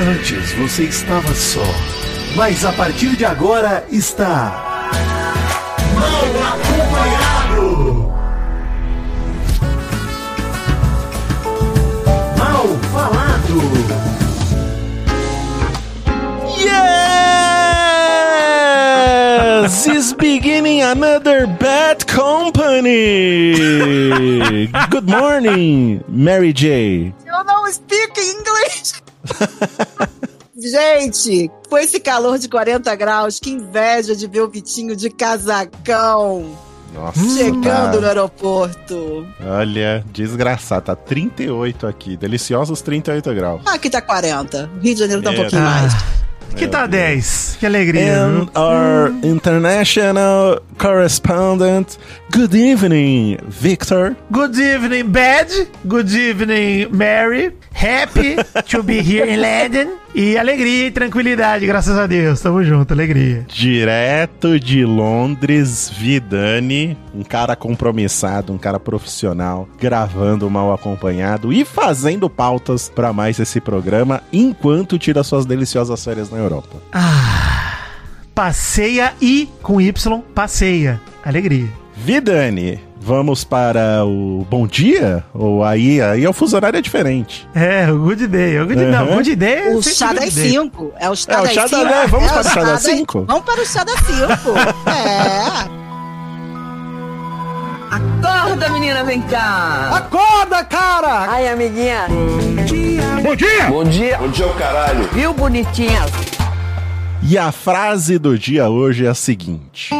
Antes você estava só, mas a partir de agora está. Mal acompanhado! Mal falado! Yes! Is beginning another bad company! Good morning, Mary J. Eu não speak English. Gente, com esse calor de 40 graus, que inveja de ver o Vitinho de casacão Nossa, chegando tá- no aeroporto. Olha, desgraçado, tá 38 aqui, deliciosos 38 graus. Ah, aqui tá 40. Rio de Janeiro tá um É, pouquinho tá. mais. Que tá 10. Que alegria. And viu? our international correspondent, good evening, Victor. Good evening, Bad. Good evening, Mary. Happy to be here in London. E alegria e tranquilidade, graças a Deus. Tamo junto, alegria. Direto de Londres, Vidani, um cara compromissado, um cara profissional, gravando mal acompanhado e fazendo pautas pra mais esse programa, enquanto tira suas deliciosas férias na Europa. Passeia e com Y, passeia. Alegria. Vidani, vamos para o bom dia? Ou aí, aí é o fuso horário é diferente. É, o Good Day. O good, Não, Uhum. Good Day é O chá das Day. 5. É o chá É, o das chá da- 5. né? Vamos para o chá das das- cinco? Vamos para o chá das 5. é. Acorda, menina, vem cá. Acorda, cara! Ai, amiguinha. Bom dia! Bom dia. Bom dia, o caralho. Viu, bonitinha? E a frase do dia hoje é a seguinte: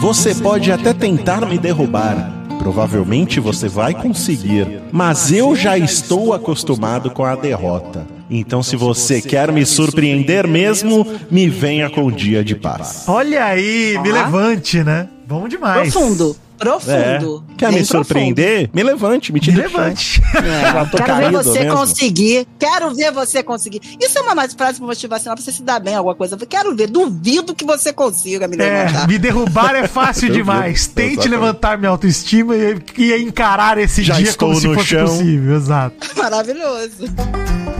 Você pode até tentar me derrubar. Provavelmente você vai conseguir, mas eu já estou acostumado com a derrota. Então, se você quer me surpreender mesmo, me venha com o dia de paz. Olha aí, me Ah. levante, né? Bom demais. Profundo. É. Profundo. Quer Bem me surpreender? Me levante, me Me tire do chão. levante. Tô Quero ver você mesmo. conseguir. Quero ver você conseguir. Isso é uma mais frase motivacional pra você se dar bem, alguma coisa. Quero ver. Duvido que você consiga me É, levantar. me derrubar é fácil demais. Tente exatamente. levantar minha autoestima e, e encarar esse Já dia estou como se no fosse chão. possível. Exato. Maravilhoso.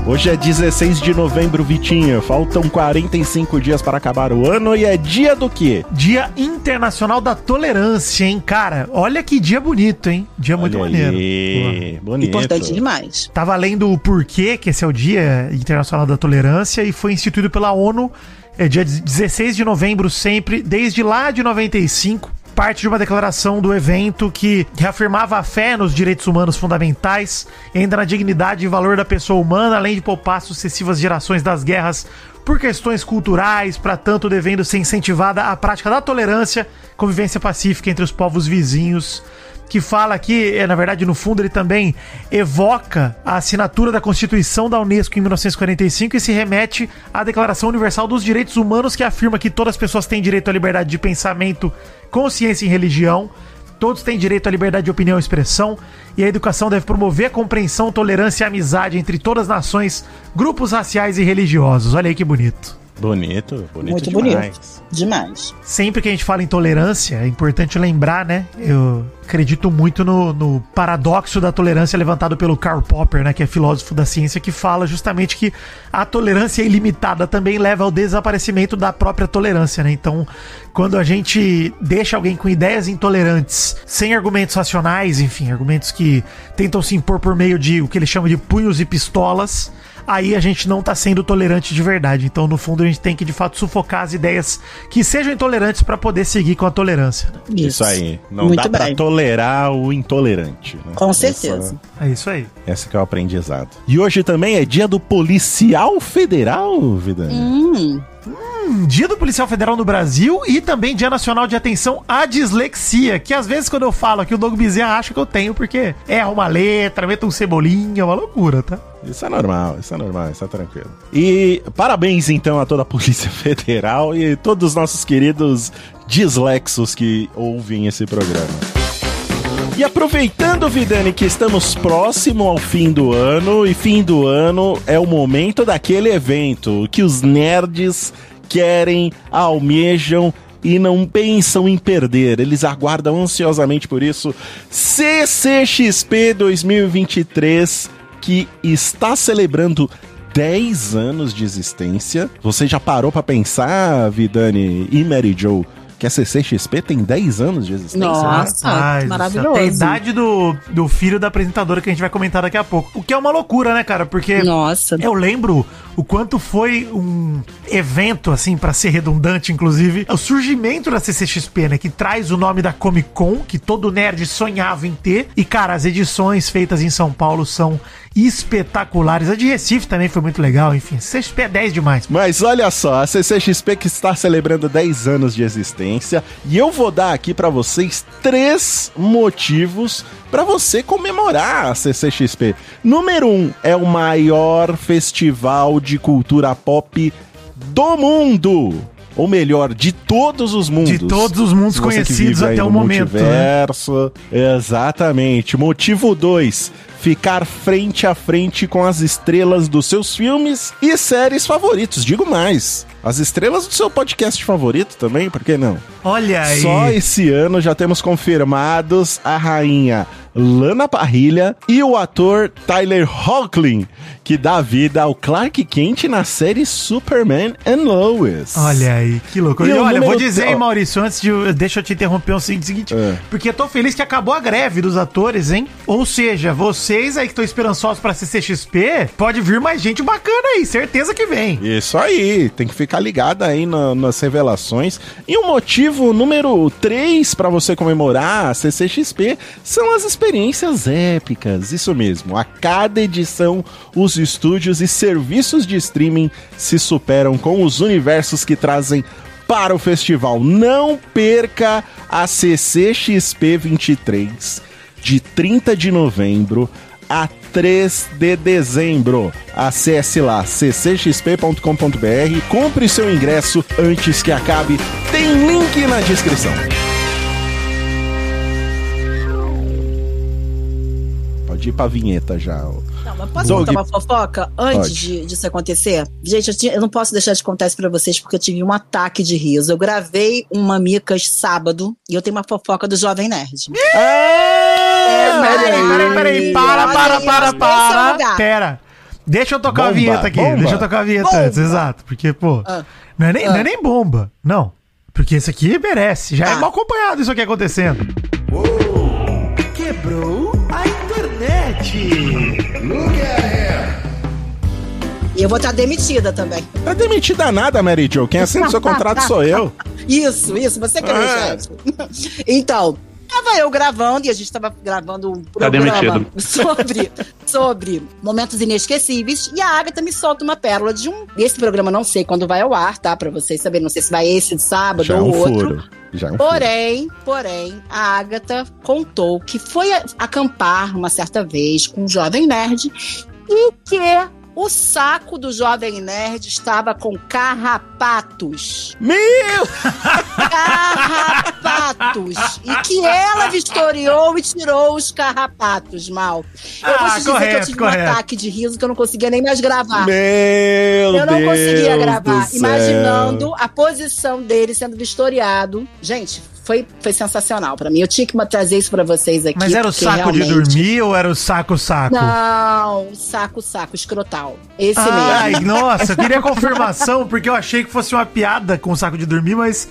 Hoje é 16 de novembro, Vitinho. Faltam 45 dias para acabar o ano e é dia do quê? Dia Internacional da Tolerância, hein, cara? Olha que dia bonito, hein? Dia muito Olha maneiro. aí, bonito. Importante demais. Tava lendo o porquê que esse é o Dia Internacional da Tolerância e foi instituído pela ONU é dia 16 de novembro sempre, desde lá de 95. Parte de uma declaração do evento que reafirmava a fé nos direitos humanos fundamentais, ainda na dignidade e valor da pessoa humana, além de poupar sucessivas gerações das guerras por questões culturais, para tanto devendo ser incentivada a prática da tolerância, convivência pacífica entre os povos vizinhos que fala aqui, é, na verdade, no fundo, ele também evoca a assinatura da Constituição da Unesco em 1945 e se remete à Declaração Universal dos Direitos Humanos, que afirma que todas as pessoas têm direito à liberdade de pensamento, consciência e religião. Todos têm direito à liberdade de opinião e expressão, e a educação deve promover a compreensão, tolerância e amizade entre todas as nações, grupos raciais e religiosos. Olha aí que bonito. Bonito, bonito Muito demais. bonito. Demais. Sempre que a gente fala em tolerância, é importante lembrar, né? Eu acredito muito no, no paradoxo da tolerância levantado pelo Karl Popper, né? Que é filósofo da ciência, que fala justamente que a tolerância ilimitada também leva ao desaparecimento da própria tolerância, né? Então, quando a gente deixa alguém com ideias intolerantes, sem argumentos racionais, enfim, argumentos que tentam se impor por meio de o que ele chama de punhos e pistolas, aí a gente não tá sendo tolerante de verdade. Então, no fundo, a gente tem que de fato sufocar as ideias que sejam intolerantes para poder seguir com a tolerância. né? Isso aí. Não Muito dá pra bem. tolerar o intolerante. né? Com Essa- certeza. É isso aí. Esse que é o aprendizado. E hoje também é dia do policial federal, Vida. Hum, Hum, Dia do Policial Federal no Brasil e também Dia Nacional de Atenção à Dislexia, que às vezes quando eu falo aqui o Doug Bezerra acha que eu tenho, porque erra uma letra, mete um cebolinha, é uma loucura, tá? Isso é normal, isso é normal, isso é tranquilo. E parabéns então a toda a Polícia Federal e todos os nossos queridos dislexos que ouvem esse programa. E aproveitando, Vidani, que estamos próximo ao fim do ano, e fim do ano é o momento daquele evento que os nerds querem, almejam e não pensam em perder. Eles aguardam ansiosamente por isso. CCXP 2023, que está celebrando 10 anos de existência. Você já parou pra pensar, Vidani e Mary Joe, que a CCXP tem 10 anos de existência? né? Nossa, maravilhoso. Tem a idade do, do filho da apresentadora que a gente vai comentar daqui a pouco. O que é uma loucura, né, cara? Porque Nossa. eu lembro o quanto foi um evento, assim, pra ser redundante, inclusive, o surgimento da CCXP, né? Que traz o nome da Comic Con, que todo nerd sonhava em ter. E, cara, as edições feitas em São Paulo são espetaculares. A de Recife também foi muito legal, enfim. CCXP é 10 demais. Mas olha só, a CCXP que está celebrando 10 anos de existência e eu vou dar aqui pra vocês três motivos pra você comemorar a CCXP. Número um é o maior festival de cultura pop do mundo. Ou melhor, de todos os mundos. De todos os mundos conhecidos até o momento, né? multiverso. Exatamente. Motivo 2. Ficar frente a frente com as estrelas dos seus filmes e séries favoritos. Digo mais. As estrelas do seu podcast favorito também, por que não? Olha aí. Só esse ano já temos confirmados a rainha Lana Parrilha e o ator Tyler Hoechlin, que dá vida ao Clark Kent na série Superman and Lois. Olha aí, que loucura. E E olha, vou dizer, hein. Maurício, antes de. Deixa eu te interromper o seguinte, É. porque eu tô feliz que acabou a greve dos atores, hein? Ou seja, vocês aí que estão esperançosos pra CCXP, pode vir mais gente bacana aí, certeza que vem. Isso aí, tem que ficar ligado aí na- nas revelações. E o motivo número 3 para você comemorar a CCXP são as experiências épicas. Isso mesmo, a cada edição os estúdios e serviços de streaming se superam com os universos que trazem para o festival. Não perca a CCXP 23 de 30 de novembro a 3 de dezembro. Acesse lá ccxp.com.br, compre seu ingresso antes que acabe. Tem link na descrição. Pode ir pra vinheta já. Posso Doug. contar uma fofoca antes de, disso acontecer? Gente, eu, tinha- eu não posso deixar de contar isso pra vocês porque eu tive um ataque de riso. Eu gravei um Mamicas sábado e eu tenho uma fofoca do Jovem Nerd. Ah, olha Peraí, aí. peraí, peraí, para, para, para, é para. Pera. Deixa eu tocar a Bomba, vinheta aqui. bomba. Deixa eu tocar a vinheta Bomba. antes, exato. Porque, pô, Ah. não, é nem, Ah. não é nem bomba. Não. Porque esse aqui merece. Já é Ah. mal acompanhado isso aqui acontecendo. Quebrou a E eu vou estar demitida também. Tá demitida nada, Mary Jo. Quem assina o seu contrato sou eu. Isso, isso, você que é Ah. chefe. Então, tava eu gravando e a gente tava gravando um Tá programa demitido. sobre, sobre momentos inesquecíveis e a Agatha me solta uma pérola de um. Esse programa eu não sei quando vai ao ar, tá? Pra vocês saberem, não sei se vai esse de sábado Já é ou um outro. furo. Já é um. Porém, porém, a Agatha contou que foi acampar uma certa vez com um jovem nerd e que o saco do jovem nerd estava com carrapatos. Meu! Carrapatos! e que ela vistoriou e tirou os carrapatos, mal. Eu vou Ah, te dizer que eu correto, tive correto. um ataque de riso que eu não conseguia nem mais gravar. Meu Eu não Deus conseguia gravar, imaginando a posição dele sendo vistoriado. Gente, foi, foi sensacional pra mim. Eu tinha que trazer isso pra vocês aqui. Mas era o saco de realmente- dormir ou era o saco-saco? Não, saco, saco, escrotal. Esse Ai, mesmo. nossa, eu queria confirmação, porque eu achei que fosse uma piada com o saco de dormir, mas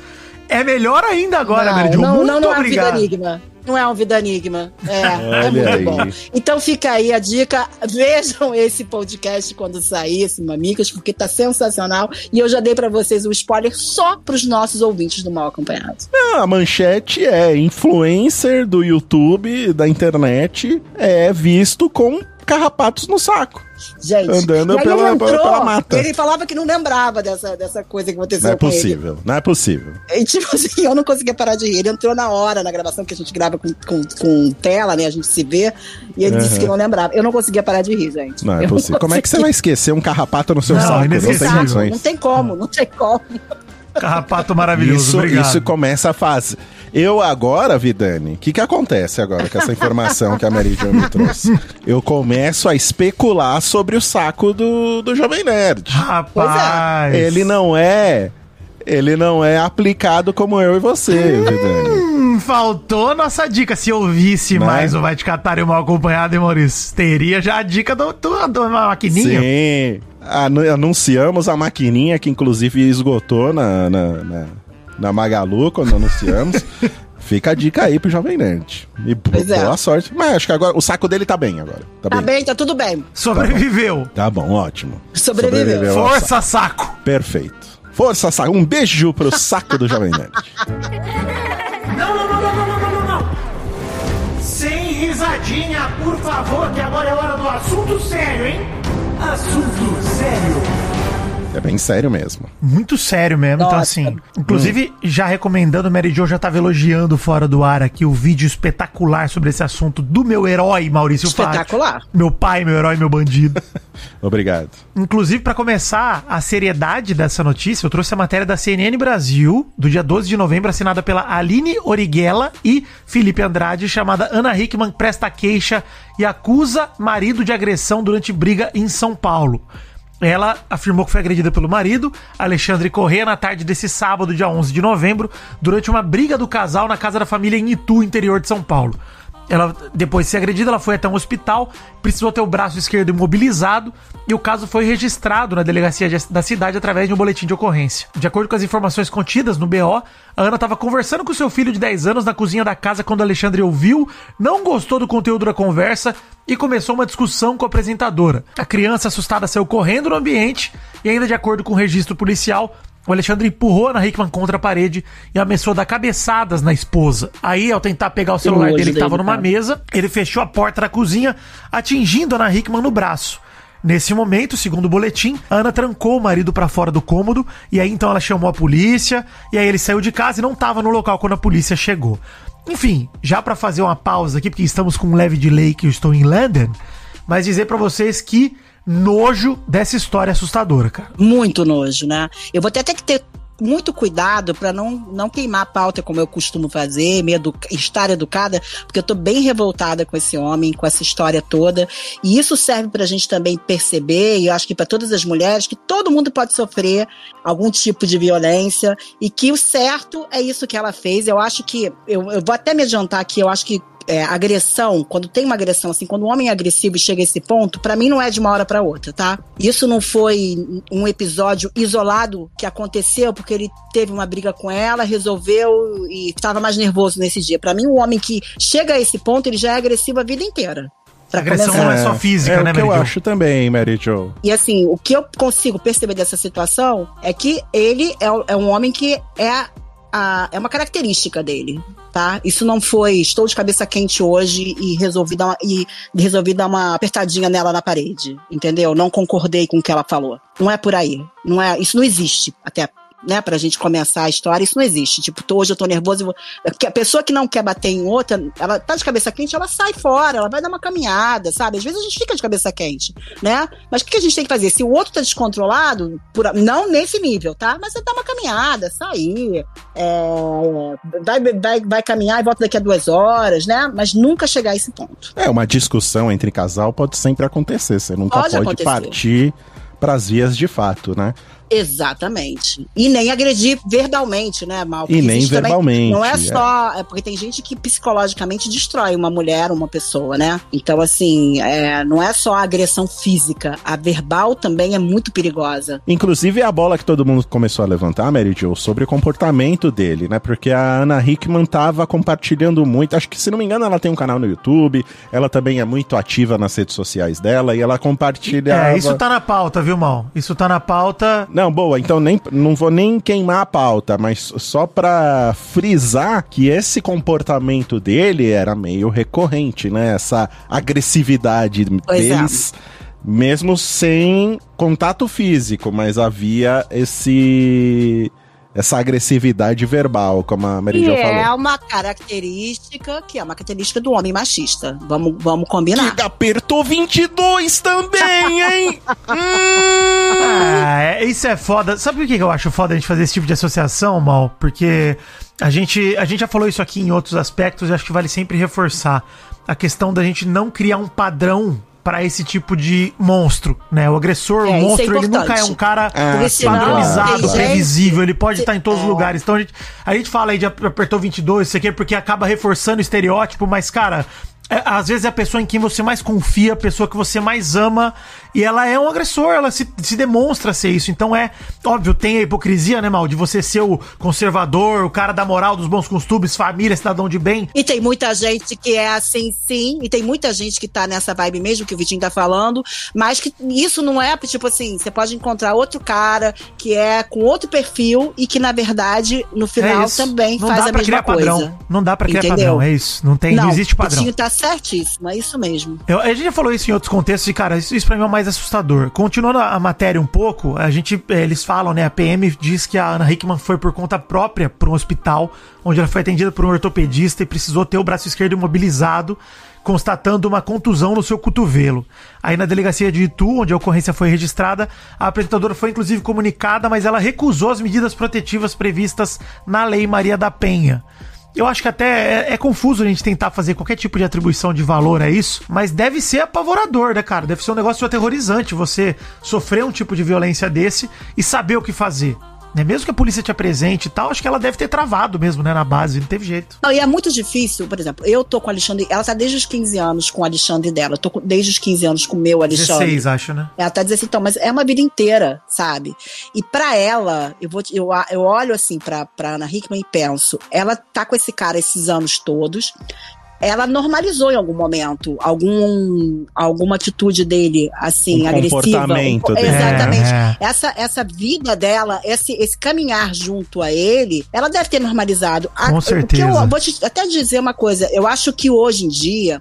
é melhor ainda agora, não, Jo. não, Muito não, não é obrigado. enigma. Não é um vida enigma. É, é muito aí. bom. Então fica aí a dica. Vejam esse podcast quando sair, esse Mamicas, porque tá sensacional. E eu já dei pra vocês o spoiler só pros nossos ouvintes do Mal Acompanhado. Não, a manchete é influencer do YouTube, da internet, é visto com carrapatos no saco. Gente, Andando e pela- ele entrou, pela mata. Ele falava que não lembrava dessa, dessa coisa que aconteceu Não é com ele. possível, não é possível. E, tipo assim, eu não conseguia parar de rir. Ele entrou na hora, na gravação que a gente grava com, com, com tela, né? A gente se vê. E ele disse Uhum. que não lembrava. Eu não conseguia parar de rir, gente. Não é Eu possível. Como é que você vai esquecer um carrapato no seu Não, saco? Não tem. Não tem como, não tem como. Carrapato maravilhoso, Isso, obrigado. isso começa a fase. Eu agora, Vidani, o que, que acontece agora com essa informação que a Mary Jo me trouxe? Eu começo a especular sobre o saco do, do Jovem Nerd. Rapaz. Ele não é. Ele não é aplicado como eu e você, Vidani. Hum, faltou nossa dica. Se ouvisse Né? mais o Vai Te Catar e o Mal Acompanhado, hein, Maurício? Teria já a dica do, do, do maquininha. Sim. Anu- Anunciamos a maquininha que inclusive esgotou na, na, na, na Magalu quando anunciamos. Fica a dica aí pro Jovem Nerd. E pois é. boa é. sorte. Mas acho que agora o saco dele tá bem agora. Tá, tá bem. bem, tá tudo bem. Sobreviveu. Tá bom, tá bom ótimo. Sobreviveu. Sobreviveu Força, saco. Perfeito. Força, saco. Um beijo pro saco do Jovem Nerd. não, não, não, não, não, não, não, não. Sem risadinha, por favor, que agora é hora do assunto sério, hein? Assunto sério. É bem sério mesmo. Muito sério mesmo. Então, Nossa. assim, inclusive, já recomendando, Mary Jo já tava elogiando fora do ar aqui o vídeo espetacular sobre esse assunto do meu herói, Maurício Fátio. Espetacular. Meu pai, meu herói, meu bandido. Obrigado. Inclusive, para começar a seriedade dessa notícia, eu trouxe a matéria da CNN Brasil, do dia 12 de novembro, assinada pela Aline Origuela e Felipe Andrade, chamada Ana Hickman presta queixa e acusa marido de agressão durante briga em São Paulo. Ela afirmou que foi agredida pelo marido, Alexandre Corrêa, na tarde desse sábado, dia 11 de novembro, durante uma briga do casal na casa da família em Itu, interior de São Paulo. Ela, depois de ser agredida, ela foi até um hospital, precisou ter o braço esquerdo imobilizado e o caso foi registrado na delegacia de- da cidade através de um boletim de ocorrência. De acordo com as informações contidas no BO, a Ana estava conversando com seu filho de 10 anos na cozinha da casa quando Alexandre ouviu, não gostou do conteúdo da conversa e começou uma discussão com a apresentadora. A criança assustada saiu correndo no ambiente e ainda de acordo com o registro policial, o Alexandre empurrou a Ana Hickman contra a parede e ameaçou dar cabeçadas na esposa. Aí, ao tentar pegar o celular dele que tava dele, numa mesa, ele fechou a porta da cozinha, atingindo a Ana Hickman no braço. Nesse momento, segundo o boletim, a Ana trancou o marido pra fora do cômodo e aí então ela chamou a polícia e aí ele saiu de casa e não tava no local quando a polícia chegou. Enfim, já pra fazer uma pausa aqui, porque estamos com um leve delay que eu estou em London, mas dizer pra vocês que nojo dessa história assustadora, cara. Muito nojo, né? Eu vou ter, ter que ter muito cuidado para não, não queimar a pauta como eu costumo fazer, me edu estar educada, porque eu tô bem revoltada com esse homem, com essa história toda. E isso serve pra gente também perceber, e eu acho que para todas as mulheres, que todo mundo pode sofrer algum tipo de violência e que o certo é isso que ela fez. Eu acho que, eu, eu vou até me adiantar aqui, eu acho que é, agressão, quando tem uma agressão assim, quando um homem é agressivo e chega a esse ponto, pra mim não é de uma hora pra outra, tá? Isso não foi um episódio isolado que aconteceu porque ele teve uma briga com ela, resolveu e estava mais nervoso nesse dia. Pra mim, o homem que chega a esse ponto, ele já é agressivo a vida inteira. Pra Agressão começar. não é só física, é né, o que eu Mary Jo? acho também, Mary Jo. E assim, o que eu consigo perceber dessa situação é que ele é, é um homem que é, a, é uma característica dele, tá? Isso não foi, estou de cabeça quente hoje e resolvi dar uma, e resolvi dar uma apertadinha nela na parede, entendeu? Não concordei com o que ela falou. Não é por aí. Não é, isso não existe, até né, pra gente começar a história, isso não existe. Tipo, tô- hoje eu tô nervoso vou... Porque a pessoa que não quer bater em outra, ela tá de cabeça quente, ela sai fora, ela vai dar uma caminhada, sabe? Às vezes a gente fica de cabeça quente, né? Mas o que que a gente tem que fazer? Se o outro tá descontrolado, por- não nesse nível, tá? Mas você dá uma caminhada, sair, é, vai, vai, vai caminhar e volta daqui a duas horas, né? Mas nunca chegar a esse ponto. É, uma discussão entre casal pode sempre acontecer. Você nunca Pode pode, partir pras vias de fato, né? Exatamente. E nem agredir verbalmente, né, Mal? E nem existe também- verbalmente, não é é. só. É porque tem gente que psicologicamente destrói uma mulher, uma pessoa, né? Então, assim, é, não é só a agressão física. A verbal também é muito perigosa. Inclusive a bola que todo mundo começou a levantar, Mary Jo, sobre o comportamento dele, né? Porque a Ana Hickman tava compartilhando muito. Acho que, se não me engano, ela tem um canal no YouTube. Ela também é muito ativa nas redes sociais dela e ela compartilha. É, isso tá na pauta, viu, Mal? Isso tá na pauta. Não, boa, então nem, não vou nem queimar a pauta, mas só pra frisar que esse comportamento dele era meio recorrente, né? Essa agressividade Pois é. deles, mesmo sem contato físico, mas havia esse essa agressividade verbal, como a Mary E Jo é falou. uma característica que é uma característica do homem machista. Vamos, vamos combinar. Que apertou 22 também, hein? Hum. Ah, é- isso é foda. Sabe por que que eu acho foda a gente fazer esse tipo de associação, Mal? Porque a gente, a gente já falou isso aqui em outros aspectos e acho que vale sempre reforçar a questão da gente não criar um padrão pra esse tipo de monstro, né? O agressor, É, o é monstro, ele nunca é um cara senão padronizado, previsível, ele pode estar em todos os É. lugares. Então a gente, a gente fala aí de ap- apertou 22, isso aqui é porque acaba reforçando o estereótipo, mas cara, é, às vezes é a pessoa em quem você mais confia, a pessoa que você mais ama, e ela é um agressor, ela se, se demonstra ser isso. Então é, óbvio, tem a hipocrisia, né, Mal, de você ser o conservador, o cara da moral, dos bons costumes, família, cidadão de bem. E tem muita gente que é assim, sim, e tem muita gente que tá nessa vibe mesmo que o Vitinho tá falando, mas que isso não é, tipo assim, você pode encontrar outro cara que é com outro perfil e que, na verdade, no final é também não faz dá a pra mesma criar coisa. padrão. Não dá pra criar Entendeu? padrão, é isso. Não tem, não, existe O padrão. Vitinho tá certíssimo, é isso mesmo. Eu- a gente já falou isso em outros contextos e, cara, isso, isso pra mim é o mais assustador. Continuando a, a matéria um pouco, a gente, eh, eles falam, né, a PM diz que a Ana Hickman foi por conta própria para um hospital, onde ela foi atendida por um ortopedista e precisou ter o braço esquerdo imobilizado, constatando uma contusão no seu cotovelo. Aí na delegacia de Itu, onde a ocorrência foi registrada, a apresentadora foi inclusive comunicada, mas ela recusou as medidas protetivas previstas na Lei Maria da Penha. Eu acho que até é, é confuso a gente tentar fazer qualquer tipo de atribuição de valor a isso, mas deve ser apavorador, né, cara? Deve ser um negócio aterrorizante você sofrer um tipo de violência desse e saber o que fazer. Né? Mesmo que a polícia te apresente e tal, acho que ela deve ter travado mesmo, né, na base, não teve jeito. Não, e é muito difícil, por exemplo, eu tô com o Alexandre, ela tá desde os 15 anos com o Alexandre dela, eu tô com- desde os 15 anos com o meu Alexandre. 16, acho, né? Ela tá dizendo assim, então, mas é uma vida inteira, sabe? E pra ela, eu vou eu, eu olho assim pra, pra Ana Hickman e penso, ela tá com esse cara esses anos todos. Ela normalizou em algum momento algum, alguma atitude dele, assim, Um agressiva. comportamento Um- dele. Exatamente. É, é. Essa, essa vida dela, esse, esse caminhar junto a ele, ela deve ter normalizado. A- Com que certeza. Eu vou te até dizer uma coisa. Eu acho que hoje em dia.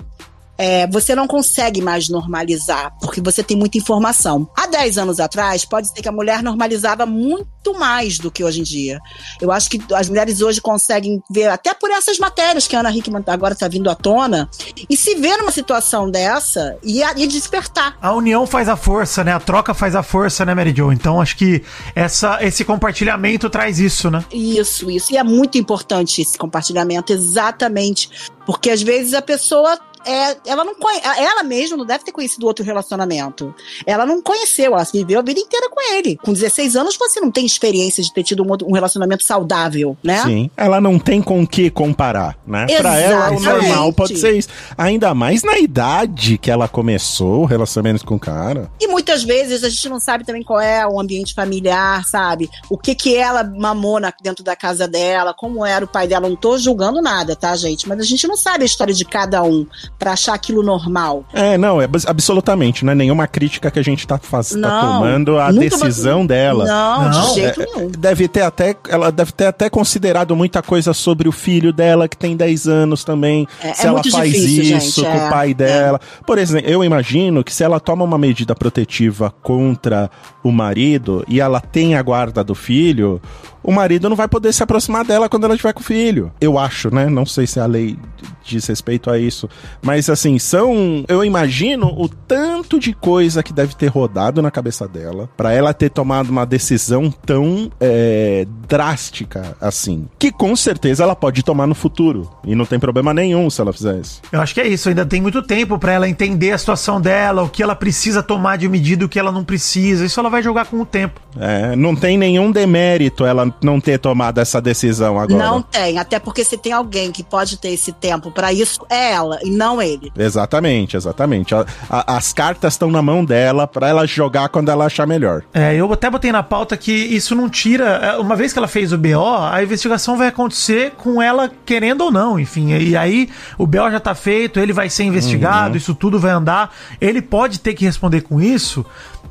É, você não consegue mais normalizar, porque você tem muita informação. Há 10 anos atrás, pode ser que a mulher normalizava muito mais do que hoje em dia. Eu acho que as mulheres hoje conseguem ver, até por essas matérias que a Ana Hickman agora está vindo à tona, e se ver numa situação dessa e, e despertar. A união faz a força, né? A troca faz a força, né, Mary Jo? Então acho que essa, esse compartilhamento traz isso, né? Isso, isso. E é muito importante esse compartilhamento, exatamente. Porque às vezes a pessoa. É, ela não conhe... ela mesma não deve ter conhecido outro relacionamento. Ela não conheceu, ela viveu a vida inteira com ele. Com 16 anos você não tem experiência de ter tido um, um relacionamento saudável, né? Sim. Ela não tem com o que comparar, né? Pra ela, o normal pode ser isso. Ainda mais na idade que ela começou o relacionamento com o cara. E muitas vezes a gente não sabe também qual é o ambiente familiar, sabe? O que que ela mamou na- dentro da casa dela, como era o pai dela. Não tô julgando nada, tá, gente? Mas a gente não sabe a história de cada um pra achar aquilo normal. É, não, é abs- absolutamente, não é nenhuma crítica que a gente tá, faz, tá Não, tomando a decisão dela. Não, Não, de jeito É, nenhum. Deve ter até, ela deve ter até considerado muita coisa sobre o filho dela, que tem 10 anos também. É- se é ela muito faz difícil, isso gente, com é, o pai dela. Por exemplo, eu imagino que se ela toma uma medida protetiva contra o marido e ela tem a guarda do filho, o marido não vai poder se aproximar dela quando ela estiver com o filho. Eu acho, né? Não sei se a lei diz respeito a isso. Mas assim, são. Eu imagino o tanto de coisa que deve ter rodado na cabeça dela pra ela ter tomado uma decisão tão é, drástica assim. Que com certeza ela pode tomar no futuro. E não tem problema nenhum se ela fizer isso. Eu acho que é isso, ainda tem muito tempo pra ela entender a situação dela, o que ela precisa tomar de medida, o que ela não precisa. Isso ela vai jogar com o tempo. É, não tem nenhum demérito ela não ter tomado essa decisão agora. Não tem, até porque se tem alguém que pode ter esse tempo pra isso, é ela e não ele. Exatamente, exatamente. A- a- as cartas estão na mão dela pra ela jogar quando ela achar melhor. É, eu até botei na pauta que isso não tira. é, Uma vez que ela fez o BO, a investigação vai acontecer com ela querendo ou não, enfim. E aí o BO já tá feito, ele vai ser investigado, isso tudo vai andar. Ele pode ter que responder com isso.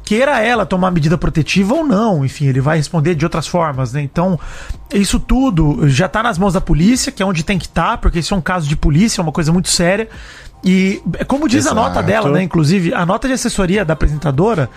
Queira ela tomar medida protetiva ou não, enfim, ele vai responder de outras formas, né? Então, isso tudo já tá nas mãos da polícia, que é onde tem que estar, porque isso é um caso de polícia, é uma coisa muito séria. E, como diz Exato. a nota dela, né? Inclusive, a nota de assessoria da apresentadora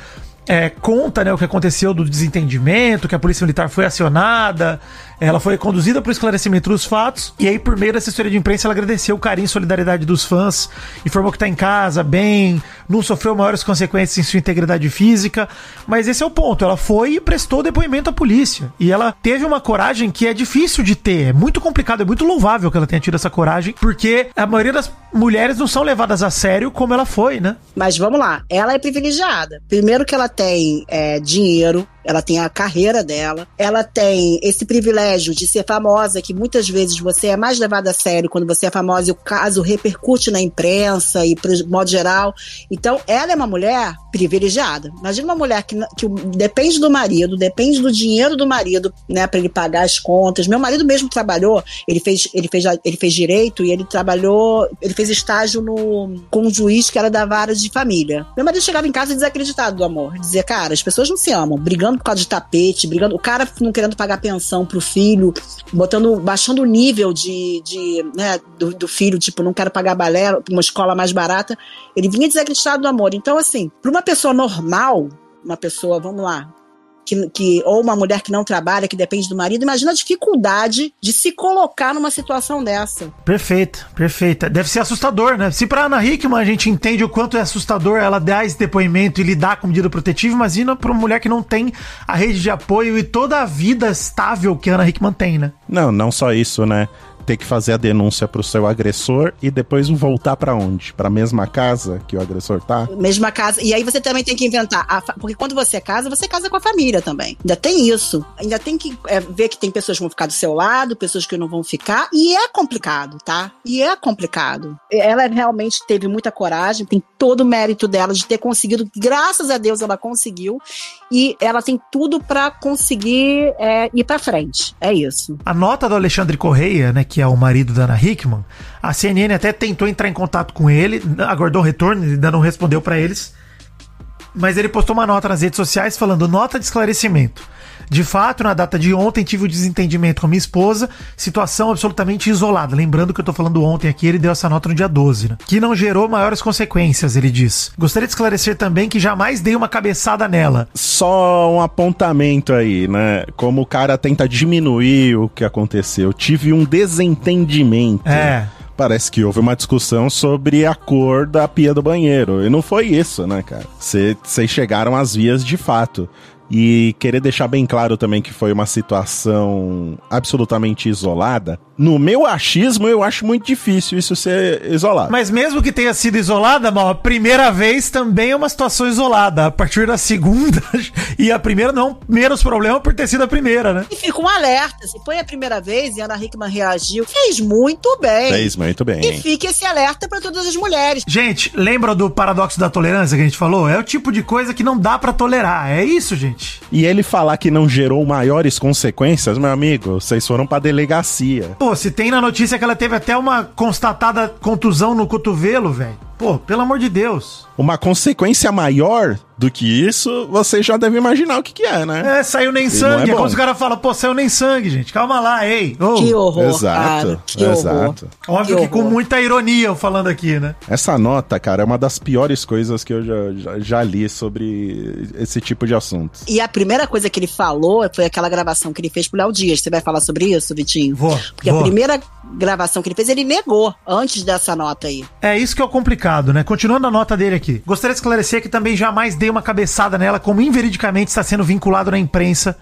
é, conta né, o que aconteceu do desentendimento, que a polícia militar foi acionada, ela foi conduzida para o esclarecimento dos fatos, e aí, por meio da assessoria de imprensa, ela agradeceu o carinho e solidariedade dos fãs, informou que está em casa, bem, não sofreu maiores consequências em sua integridade física, mas esse é o ponto, ela foi e prestou depoimento à polícia, e ela teve uma coragem que é difícil de ter, é muito complicado, é muito louvável que ela tenha tido essa coragem, porque a maioria das mulheres não são levadas a sério como ela foi, né? Mas vamos lá, ela é privilegiada. Primeiro que ela tem é, dinheiro, ela tem a carreira dela, ela tem esse privilégio de ser famosa, que muitas vezes você é mais levada a sério quando você é famosa e o caso repercute na imprensa e pro modo geral. Então, ela é uma mulher privilegiada. Imagina uma mulher que, que depende do marido, depende do dinheiro do marido, né, para ele pagar as contas. Meu marido mesmo trabalhou, ele fez, ele fez, ele fez direito e ele trabalhou, ele fez estágio no, com um juiz que era da vara de família. Meu marido chegava em casa desacreditado do amor, dizia, cara, as pessoas não se amam, brigando por causa de tapete, brigando, o cara não querendo pagar pensão pro filho, botando, baixando o nível de, de né, do, do filho, tipo, não quero pagar balé uma escola mais barata. Ele vinha desacreditado do amor. Então, assim, pra uma pessoa normal, uma pessoa, vamos lá, que, que, ou uma mulher que não trabalha, que depende do marido, imagina a dificuldade de se colocar numa situação dessa. Perfeito, perfeita. Deve ser assustador, né? Se pra Ana Hickman a gente entende o quanto é assustador ela dar esse depoimento e lidar com medida protetiva, imagina pra uma mulher que não tem a rede de apoio e toda a vida estável que a Ana Hickman tem, né? Não, não só isso, né? Ter que fazer a denúncia pro seu agressor e depois voltar para onde? Pra mesma casa que o agressor tá? Mesma casa. E aí você também tem que inventar. a fa- porque quando você casa, você casa com a família também. Ainda tem isso. Ainda tem que é, ver que tem pessoas que vão ficar do seu lado, pessoas que não vão ficar. E é complicado, tá? E é complicado. Ela realmente teve muita coragem, tem todo o mérito dela de ter conseguido. Graças a Deus ela conseguiu. E ela tem tudo pra conseguir é, ir pra frente. É isso. A nota do Alexandre Correia, né, que é o marido da Ana Hickman, a CNN até tentou entrar em contato com ele, aguardou o retorno, ainda não respondeu pra eles. Mas ele postou uma nota nas redes sociais falando nota de esclarecimento. De fato, na data de ontem tive o desentendimento com a minha esposa, situação absolutamente isolada. Lembrando que eu tô falando ontem aqui, ele deu essa nota no dia 12, né? Que não gerou maiores consequências, ele diz. Gostaria de esclarecer também que jamais dei uma cabeçada nela. Só um apontamento aí, né? Como o cara tenta diminuir o que aconteceu. Tive um desentendimento. É. Parece que houve uma discussão sobre a cor da pia do banheiro. E não foi isso, né, cara? Vocês chegaram às vias de fato. E querer deixar bem claro também que foi uma situação absolutamente isolada. No meu achismo, eu acho muito difícil isso ser isolado. Mas mesmo que tenha sido isolada, mal, a primeira vez também é uma situação isolada. A partir da segunda, e a primeira não menos problema por ter sido a primeira, né? E fica um alerta. Se foi a primeira vez e a Ana Hickman reagiu, fez muito bem. Fez muito E bem. fica esse alerta pra todas as mulheres. Gente, lembra do paradoxo da tolerância que a gente falou? É o tipo de coisa que não dá pra tolerar. É isso, gente. E ele falar que não gerou maiores consequências, meu amigo, vocês foram pra delegacia. Pô, se tem na notícia que ela teve até uma constatada contusão no cotovelo, velho. Pô, pelo amor de Deus. Uma consequência maior do que isso, você já deve imaginar o que, que é, né? É, saiu nem não sangue. é É, bom. como se o cara fala, pô, saiu nem sangue, gente. Calma lá, ei. Ô. Que horror, exato, cara. Que horror. exato. Óbvio que que com horror. muita ironia eu falando aqui, né? Essa nota, cara, é uma das piores coisas que eu já, já, já li sobre esse tipo de assunto. E a primeira coisa que ele falou foi aquela gravação que ele fez pro Léo Dias. Você vai falar sobre isso, Vitinho? Vou, Porque vou. a primeira gravação que ele fez, ele negou antes dessa nota aí. É isso que é o complicado, né? Continuando a nota dele aqui. Gostaria de esclarecer que também jamais dei uma cabeçada nela, como inveridicamente está sendo vinculado na imprensa.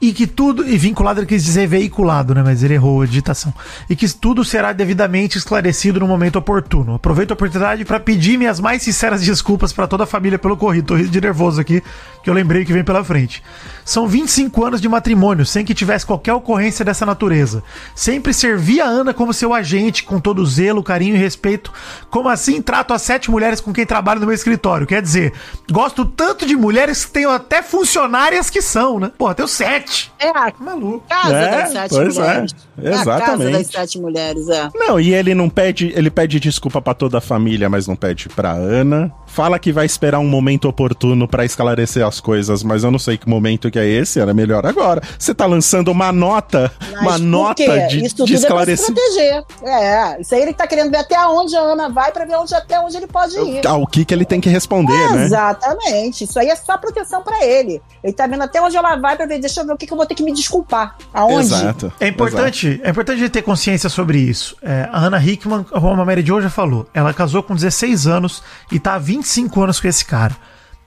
E que tudo. E vinculado ele quis dizer veiculado, né? Mas ele errou a digitação. E que tudo será devidamente esclarecido no momento oportuno. Aproveito a oportunidade para pedir minhas mais sinceras desculpas para toda a família pelo corrido. Tô rindo de nervoso aqui, que eu lembrei que vem pela frente. São 25 anos de matrimônio, sem que tivesse qualquer ocorrência dessa natureza. Sempre servi a Ana como seu agente, com todo zelo, carinho e respeito. Como assim trato as sete mulheres com quem trabalho no meu escritório? Quer dizer, gosto tanto de mulheres que tenho até funcionárias que são, né? Pô, tenho sete. Sete. É a Maluco. casa É, das sete pois é. mulheres. É a casa Exatamente. das sete mulheres, é. Não, e ele não pede, ele pede desculpa pra toda a família, mas não pede pra Ana. Fala que vai esperar um momento oportuno pra esclarecer as coisas, mas eu não sei que momento que é esse, era melhor agora. Você tá lançando uma nota, Mas uma nota de, Isso de tudo é pra se esclarecer. proteger. É, isso aí ele tá querendo ver até onde a Ana vai pra ver onde, até onde ele pode ir. Ah, o que que ele tem que responder, né? Exatamente. Isso aí é só proteção pra ele. Ele tá vendo até onde ela vai pra ver. Deixa eu ver que, que eu vou ter que me desculpar. Aonde? Exato. É importante, é importante a gente ter consciência sobre isso. É, a Hannah Hickman, a Mary Jo já falou, ela casou com 16 anos e tá há 25 anos com esse cara.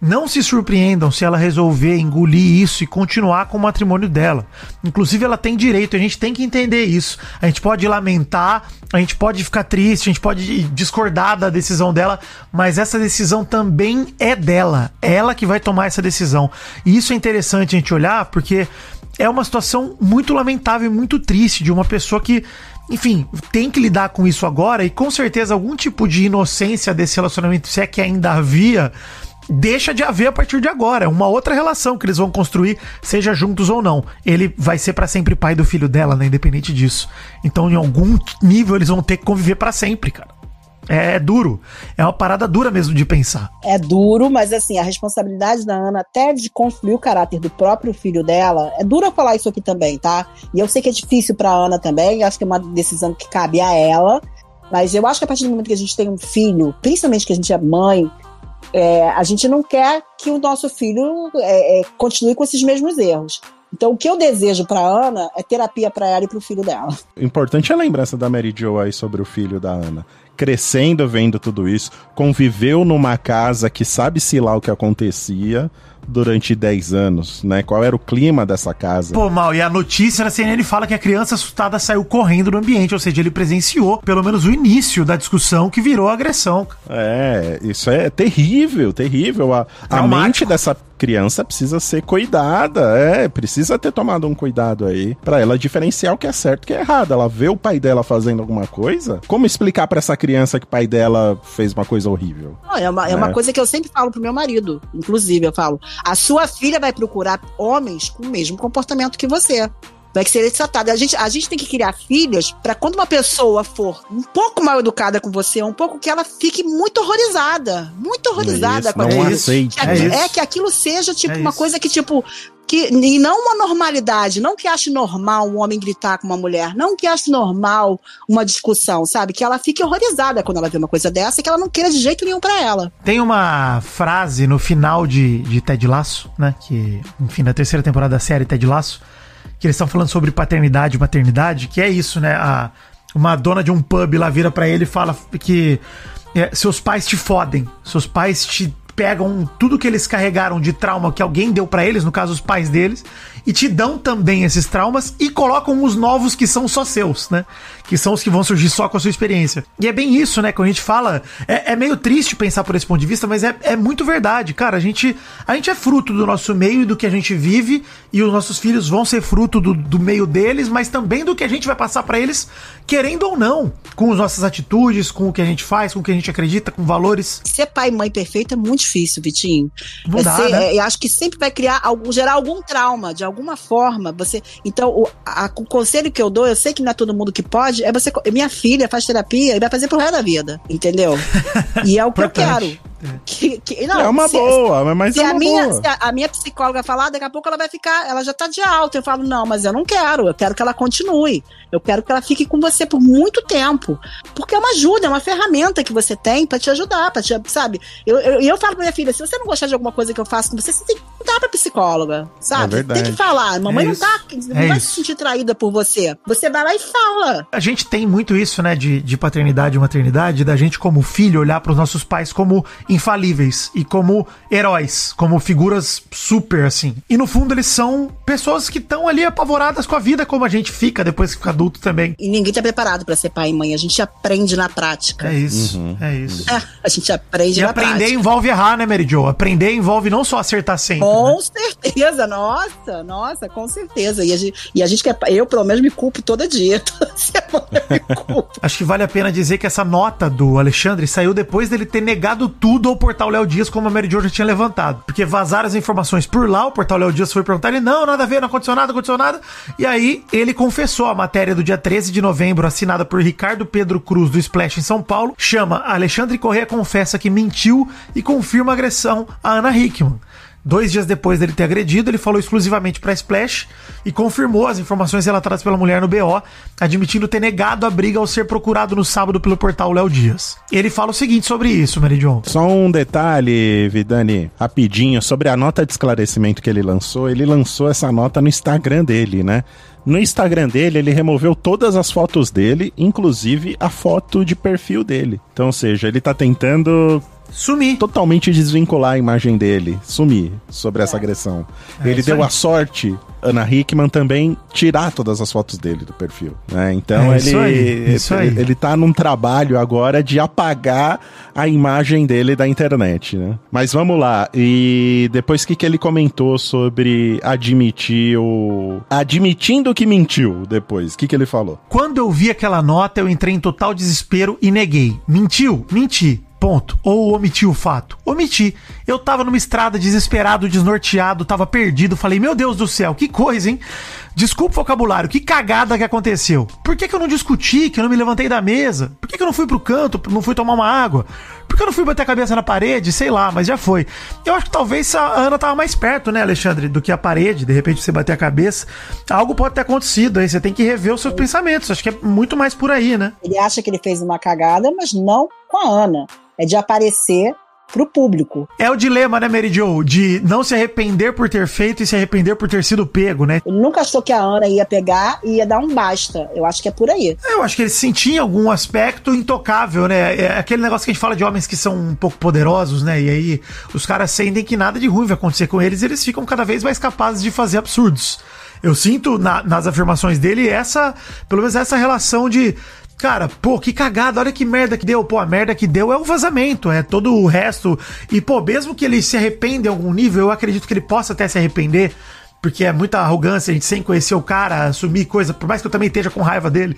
Não se surpreendam se ela resolver engolir isso e continuar com o matrimônio dela. Inclusive, ela tem direito, a gente tem que entender isso. A gente pode lamentar, a gente pode ficar triste, a gente pode discordar da decisão dela, mas essa decisão também é dela. Ela que vai tomar essa decisão. E isso é interessante a gente olhar, porque é uma situação muito lamentável e muito triste de uma pessoa que, enfim, tem que lidar com isso agora e com certeza algum tipo de inocência desse relacionamento, se é que ainda havia, deixa de haver a partir de agora. É uma outra relação que eles vão construir, seja juntos ou não. Ele vai ser pra sempre pai do filho dela, né? Independente disso. Então, em algum nível, eles vão ter que conviver pra sempre, cara. É, é duro. É uma parada dura mesmo de pensar. É duro, mas assim, a responsabilidade da Ana até de construir o caráter do próprio filho dela, é duro falar isso aqui também, tá? E eu sei que é difícil pra Ana também, acho que é uma decisão que cabe a ela, mas eu acho que a partir do momento que a gente tem um filho, principalmente que a gente é mãe, é, a gente não quer que o nosso filho é, é, continue com esses mesmos erros. Então, o que eu desejo pra Ana é terapia pra ela e pro filho dela. O importante é a lembrança da Mary Jo aí sobre o filho da Ana. Crescendo, vendo tudo isso, conviveu numa casa que sabe-se lá o que acontecia durante 10 anos, né? Qual era o clima dessa casa? Pô, mal, e a notícia na CNN fala que a criança assustada saiu correndo do ambiente, ou seja, ele presenciou pelo menos o início da discussão que virou agressão. É, isso é terrível, terrível. A, a mente dessa criança precisa ser cuidada, é, precisa ter tomado um cuidado aí pra ela diferenciar o que é certo e o que é errado. Ela vê o pai dela fazendo alguma coisa, como explicar pra essa criança que o pai dela fez uma coisa horrível? Não, é, uma, é É. uma coisa que eu sempre falo pro meu marido. Inclusive, eu falo: a sua filha vai procurar homens com o mesmo comportamento que você. Vai ser desatada. A gente, a gente tem que criar filhas pra quando uma pessoa for um pouco mal educada com você, um pouco que ela fique muito horrorizada. Muito horrorizada Isso, com aquilo. É isso. é, que aquilo seja, tipo, É uma isso. coisa que, tipo. Que, e não uma normalidade, não que ache normal um homem gritar com uma mulher, não que ache normal uma discussão, sabe? Que ela fique horrorizada quando ela vê uma coisa dessa que ela não queira de jeito nenhum pra ela. Tem uma frase no final de, de Ted Laço, né? Que, enfim, na terceira temporada da série Ted Laço, que eles estão falando sobre paternidade e maternidade, que é isso, né? A, uma dona de um pub lá vira pra ele e fala que é, seus pais te fodem, seus pais te pegam tudo que eles carregaram de trauma que alguém deu pra eles, no caso os pais deles, e te dão também esses traumas e colocam os novos que são só seus, né? Que são os que vão surgir só com a sua experiência. E é bem isso, né? Quando a gente fala, é, é meio triste pensar por esse ponto de vista, mas é, é muito verdade, cara. A gente, a gente é fruto do nosso meio e do que a gente vive, e os nossos filhos vão ser fruto do, do meio deles, mas também do que a gente vai passar pra eles, querendo ou não, com as nossas atitudes, com o que a gente faz, com o que a gente acredita, com valores. Ser pai e mãe perfeito é muito difícil, Vitinho. Não dá, ser- né? é, eu acho que sempre vai criar algum, gerar algum trauma, de alguma forma. Você, então, o, a- o conselho que eu dou, eu sei que não é todo mundo que pode, é você. Minha filha faz terapia e vai fazer pro resto da vida, entendeu? E é o que eu quero. Que- que- não, é uma se- boa, mas Se é a, uma minha, boa. se a, a minha psicóloga falar, daqui a pouco ela vai ficar, ela já tá de alta. Eu falo, não, mas eu não quero, eu quero que ela continue. Eu quero que ela fique com você por muito tempo. Porque é uma ajuda, é uma ferramenta que você tem pra te ajudar, pra te, sabe? Eu, eu, eu falo pra minha filha, se você não gostar de alguma coisa que eu faço com você, você tem que contar pra psicóloga, sabe? É verdade. tem que falar. Mamãe É não tá, não É vai isso. se sentir traída por você. Você vai lá e fala. A gente tem muito isso, né, de, de paternidade e maternidade, da gente como filho olhar para os nossos pais como infalíveis e como heróis, como figuras super assim. E no fundo eles são pessoas que estão ali apavoradas com a vida como a gente fica depois que fica adulto também. E ninguém tá preparado pra ser pai e mãe. A gente aprende na prática. É isso, é isso. É, a gente aprende E na aprender prática. envolve errar, né, Mary Jo? Aprender envolve não só acertar sempre. né? Com certeza, nossa, nossa, com certeza. E a gente, e a gente quer, eu pelo menos me culpo todo dia. Semana Acho que vale a pena dizer que essa nota do Alexandre saiu depois dele ter negado tudo ao portal Léo Dias, como a Mary Jo já tinha levantado. Porque vazaram as informações por lá, o portal Léo Dias foi perguntar, ele, não, nada a ver, não aconteceu nada, aconteceu nada. E aí ele confessou a matéria do dia 13 de novembro, assinada por Ricardo Pedro Cruz, do Splash em São Paulo, chama Alexandre Corrêa confessa que mentiu e confirma a agressão a Ana Hickman. Dois dias depois dele ter agredido, ele falou exclusivamente para Splash e confirmou as informações relatadas pela mulher no BO, admitindo ter negado a briga ao ser procurado no sábado pelo portal Léo Dias. Ele fala o seguinte sobre isso, Mary John. Só um detalhe, Vidani, rapidinho, sobre a nota de esclarecimento que ele lançou. Ele lançou essa nota no Instagram dele, né? No Instagram dele, ele removeu todas as fotos dele, inclusive a foto de perfil dele. Então, ou seja, ele tá tentando Sumir. totalmente desvincular a imagem dele, sumir sobre essa agressão. É ele deu aí. a sorte, Ana Hickman, também tirar todas as fotos dele do perfil. Né? Então É ele, isso aí, isso aí. ele tá num trabalho agora de apagar a imagem dele da internet. Né? Mas vamos lá. E depois o que, que ele comentou sobre admitir o. Admitindo que mentiu depois. O que, que ele falou? Quando eu vi aquela nota, eu entrei em total desespero e neguei. Mentiu? Menti. Ponto. Ou omitiu o fato? Omiti. Eu tava numa estrada desesperado, desnorteado, tava perdido. Falei, meu Deus do céu, que coisa, hein? Desculpa o vocabulário, que cagada que aconteceu. Por que, que eu não discuti, que eu não me levantei da mesa? Por que, que eu não fui pro canto, não fui tomar uma água? Por que eu não fui bater a cabeça na parede? Sei lá, mas já foi. Eu acho que talvez a Ana tava mais perto, né, Alexandre, do que a parede. De repente você bater a cabeça. Algo pode ter acontecido aí. Você tem que rever os seus pensamentos. Acho que é muito mais por aí, né? Ele acha que ele fez uma cagada, mas não com a Ana. É de aparecer pro público. É o dilema, né, Mary Jo? De não se arrepender por ter feito e se arrepender por ter sido pego, né? Ele nunca achou que a Ana ia pegar e ia dar um basta. Eu acho que é por aí. Eu acho que ele se sentia algum aspecto intocável, né? É aquele negócio que a gente fala de homens que são um pouco poderosos, né? E aí os caras sentem que nada de ruim vai acontecer com eles e eles ficam cada vez mais capazes de fazer absurdos. Eu sinto na- nas afirmações dele essa, pelo menos essa relação de. Cara, pô, que cagada, olha que merda que deu. Pô, a merda que deu é o vazamento, é todo o resto. E, pô, mesmo que ele se arrependa em algum nível, eu acredito que ele possa até se arrepender, porque é muita arrogância a gente sem conhecer o cara, assumir coisa, por mais que eu também esteja com raiva dele,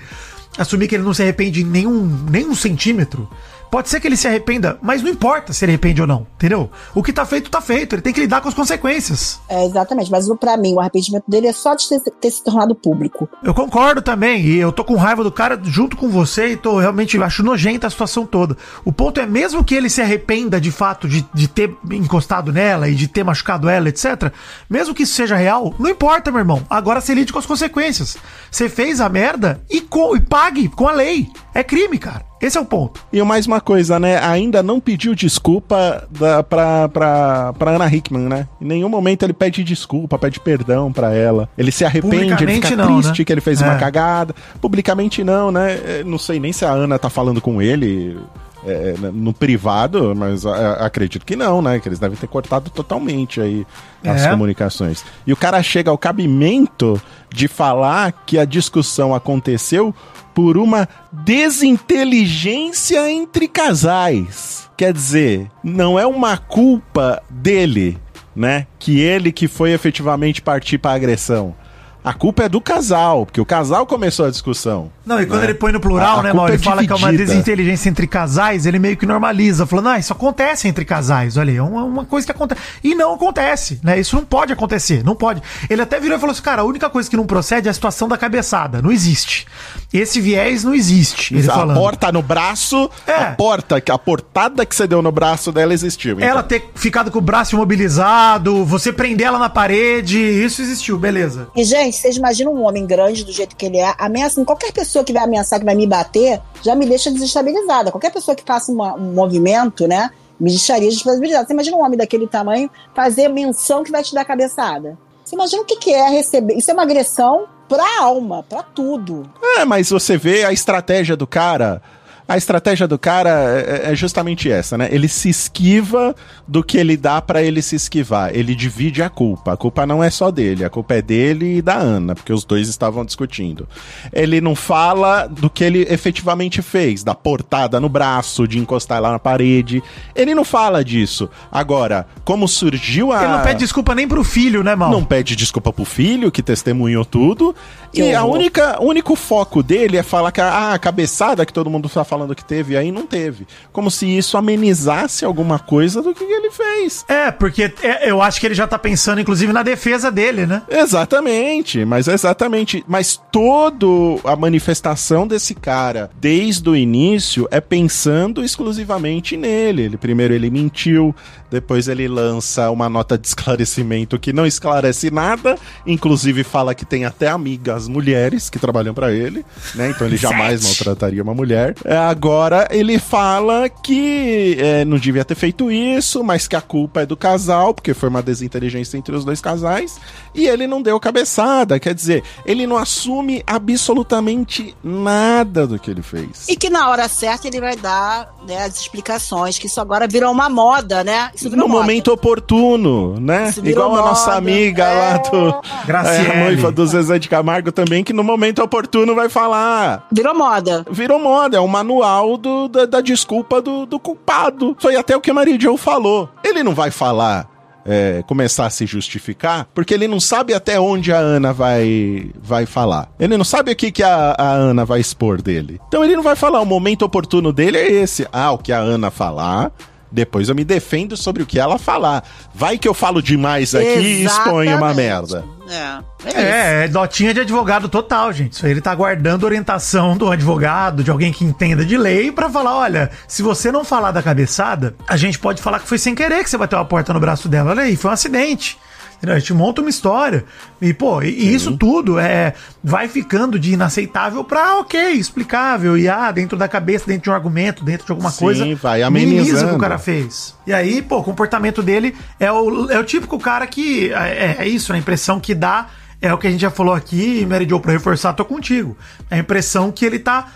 assumir que ele não se arrepende em nenhum, nenhum centímetro. Pode ser que ele se arrependa, mas não importa se ele arrepende ou não, entendeu? O que tá feito, tá feito. Ele tem que lidar com as consequências. É, exatamente. Mas pra mim, o arrependimento dele é só de ter, ter se tornado público. Eu concordo também, e eu tô com raiva do cara junto com você e tô realmente acho nojenta a situação toda. O ponto é, mesmo que ele se arrependa de fato de, de ter encostado nela e de ter machucado ela, etc., mesmo que isso seja real, não importa, meu irmão. Agora você lide com as consequências. Você fez a merda e, co- e pague com a lei. É crime, cara. Esse é o ponto. E mais uma coisa, né? Ainda não pediu desculpa da, pra, pra, pra Ana Hickman, né? Em nenhum momento ele pede desculpa, pede perdão pra ela. Ele se arrepende, ele fica não, triste né? que ele fez uma É. cagada. Publicamente não, né? É, Não sei nem se a Ana tá falando com ele. é, no privado, mas a- acredito que não, né? Que eles devem ter cortado totalmente aí as É. comunicações. E o cara chega ao cabimento de falar que a discussão aconteceu por uma desinteligência entre casais. Quer dizer, não é uma culpa dele, né? Que ele que foi efetivamente partir para agressão. A culpa é do casal, porque o casal começou a discussão. Não, e quando né? ele põe no plural, A- a né, Mauro? é Ele fala que é uma dividida. desinteligência entre casais, ele meio que normaliza, falando, ah, isso acontece entre casais, olha aí, é uma, uma coisa que acontece. E não acontece, né? Isso não pode acontecer, não pode. Ele até virou e falou assim, cara, a única coisa que não procede é a situação da cabeçada, não existe. Esse viés não existe, ele a falando. porta no braço, É. a porta, a portada que você deu no braço dela existiu. então. Ela ter ficado com o braço imobilizado, você prender ela na parede, isso existiu, beleza. E, gente, vocês imaginam um homem grande do jeito que ele é, ameaçando qualquer pessoa que vai ameaçar, que vai me bater, já me deixa desestabilizada. Qualquer pessoa que faça uma- um movimento, né, me deixaria desestabilizada. Você imagina um homem daquele tamanho fazer menção que vai te dar cabeçada. Você imagina o que, que é receber. Isso é uma agressão pra alma, pra tudo. É, mas você vê a estratégia do cara. A estratégia do cara é, é justamente essa, né? Ele se esquiva do que ele dá pra ele se esquivar. Ele divide a culpa. A culpa não é só dele, a culpa é dele e da Ana, porque os dois estavam discutindo. Ele não fala do que ele efetivamente fez, da portada no braço, de encostar lá na parede. Ele não fala disso. Agora, como surgiu a. Ele não pede desculpa nem pro filho, né, mal? Não pede desculpa pro filho, que testemunhou tudo. Que e a horror. única, o único foco dele é falar que a, a cabeçada que todo mundo tá falando que teve aí não teve. Como se isso amenizasse alguma coisa do que ele fez. É, porque é, eu acho que ele já tá pensando, inclusive, na defesa dele, né? Exatamente, mas exatamente. Mas toda a manifestação desse cara, desde o início, é pensando exclusivamente nele. Ele primeiro ele mentiu, depois ele lança uma nota de esclarecimento que não esclarece nada, inclusive fala que tem até amigas mulheres que trabalham pra ele, né? Então ele jamais maltrataria uma mulher. É, agora ele fala que é, não devia ter feito isso, mas que a culpa é do casal, porque foi uma desinteligência entre os dois casais, e ele não deu cabeçada. Quer dizer, ele não assume absolutamente nada do que ele fez. E que na hora certa ele vai dar né, as explicações, que isso agora virou uma moda, né? Isso no moda. momento oportuno, né? Igual a nossa moda. amiga É. lá do Graciele. é, a noiva do Zezé de Camargo também, que no momento oportuno vai falar. Virou moda. Virou moda, é um manual do, da, da desculpa do, do culpado. Foi até o que a Maria Joe falou. Ele não vai falar. é, começar a se justificar, porque ele não sabe até onde a Ana vai, vai falar. Ele não sabe o que, que a, a Ana vai expor dele. Então ele não vai falar. O momento oportuno dele é esse. Ah, o que a Ana falar. Depois eu me defendo sobre o que ela falar. Vai que eu falo demais aqui e exponho uma Exatamente. merda. É, é. É, é notinha de advogado total, gente. Isso aí ele tá aguardando orientação do advogado, de alguém que entenda de lei, pra falar: olha, se você não falar da cabeçada, a gente pode falar que foi sem querer que você bateu a porta no braço dela. Olha aí, foi um acidente. Entendeu? A gente monta uma história. E, pô, e, isso tudo é vai ficando de inaceitável pra ok, explicável. E ah, dentro da cabeça, dentro de um argumento, dentro de alguma Sim, coisa. vai minimiza o que o cara fez. E aí, pô, o comportamento dele é o, é o típico cara que. É, é isso, a impressão que dá é o que a gente já falou aqui, Mary Jo, pra reforçar, tô contigo. É a impressão que ele tá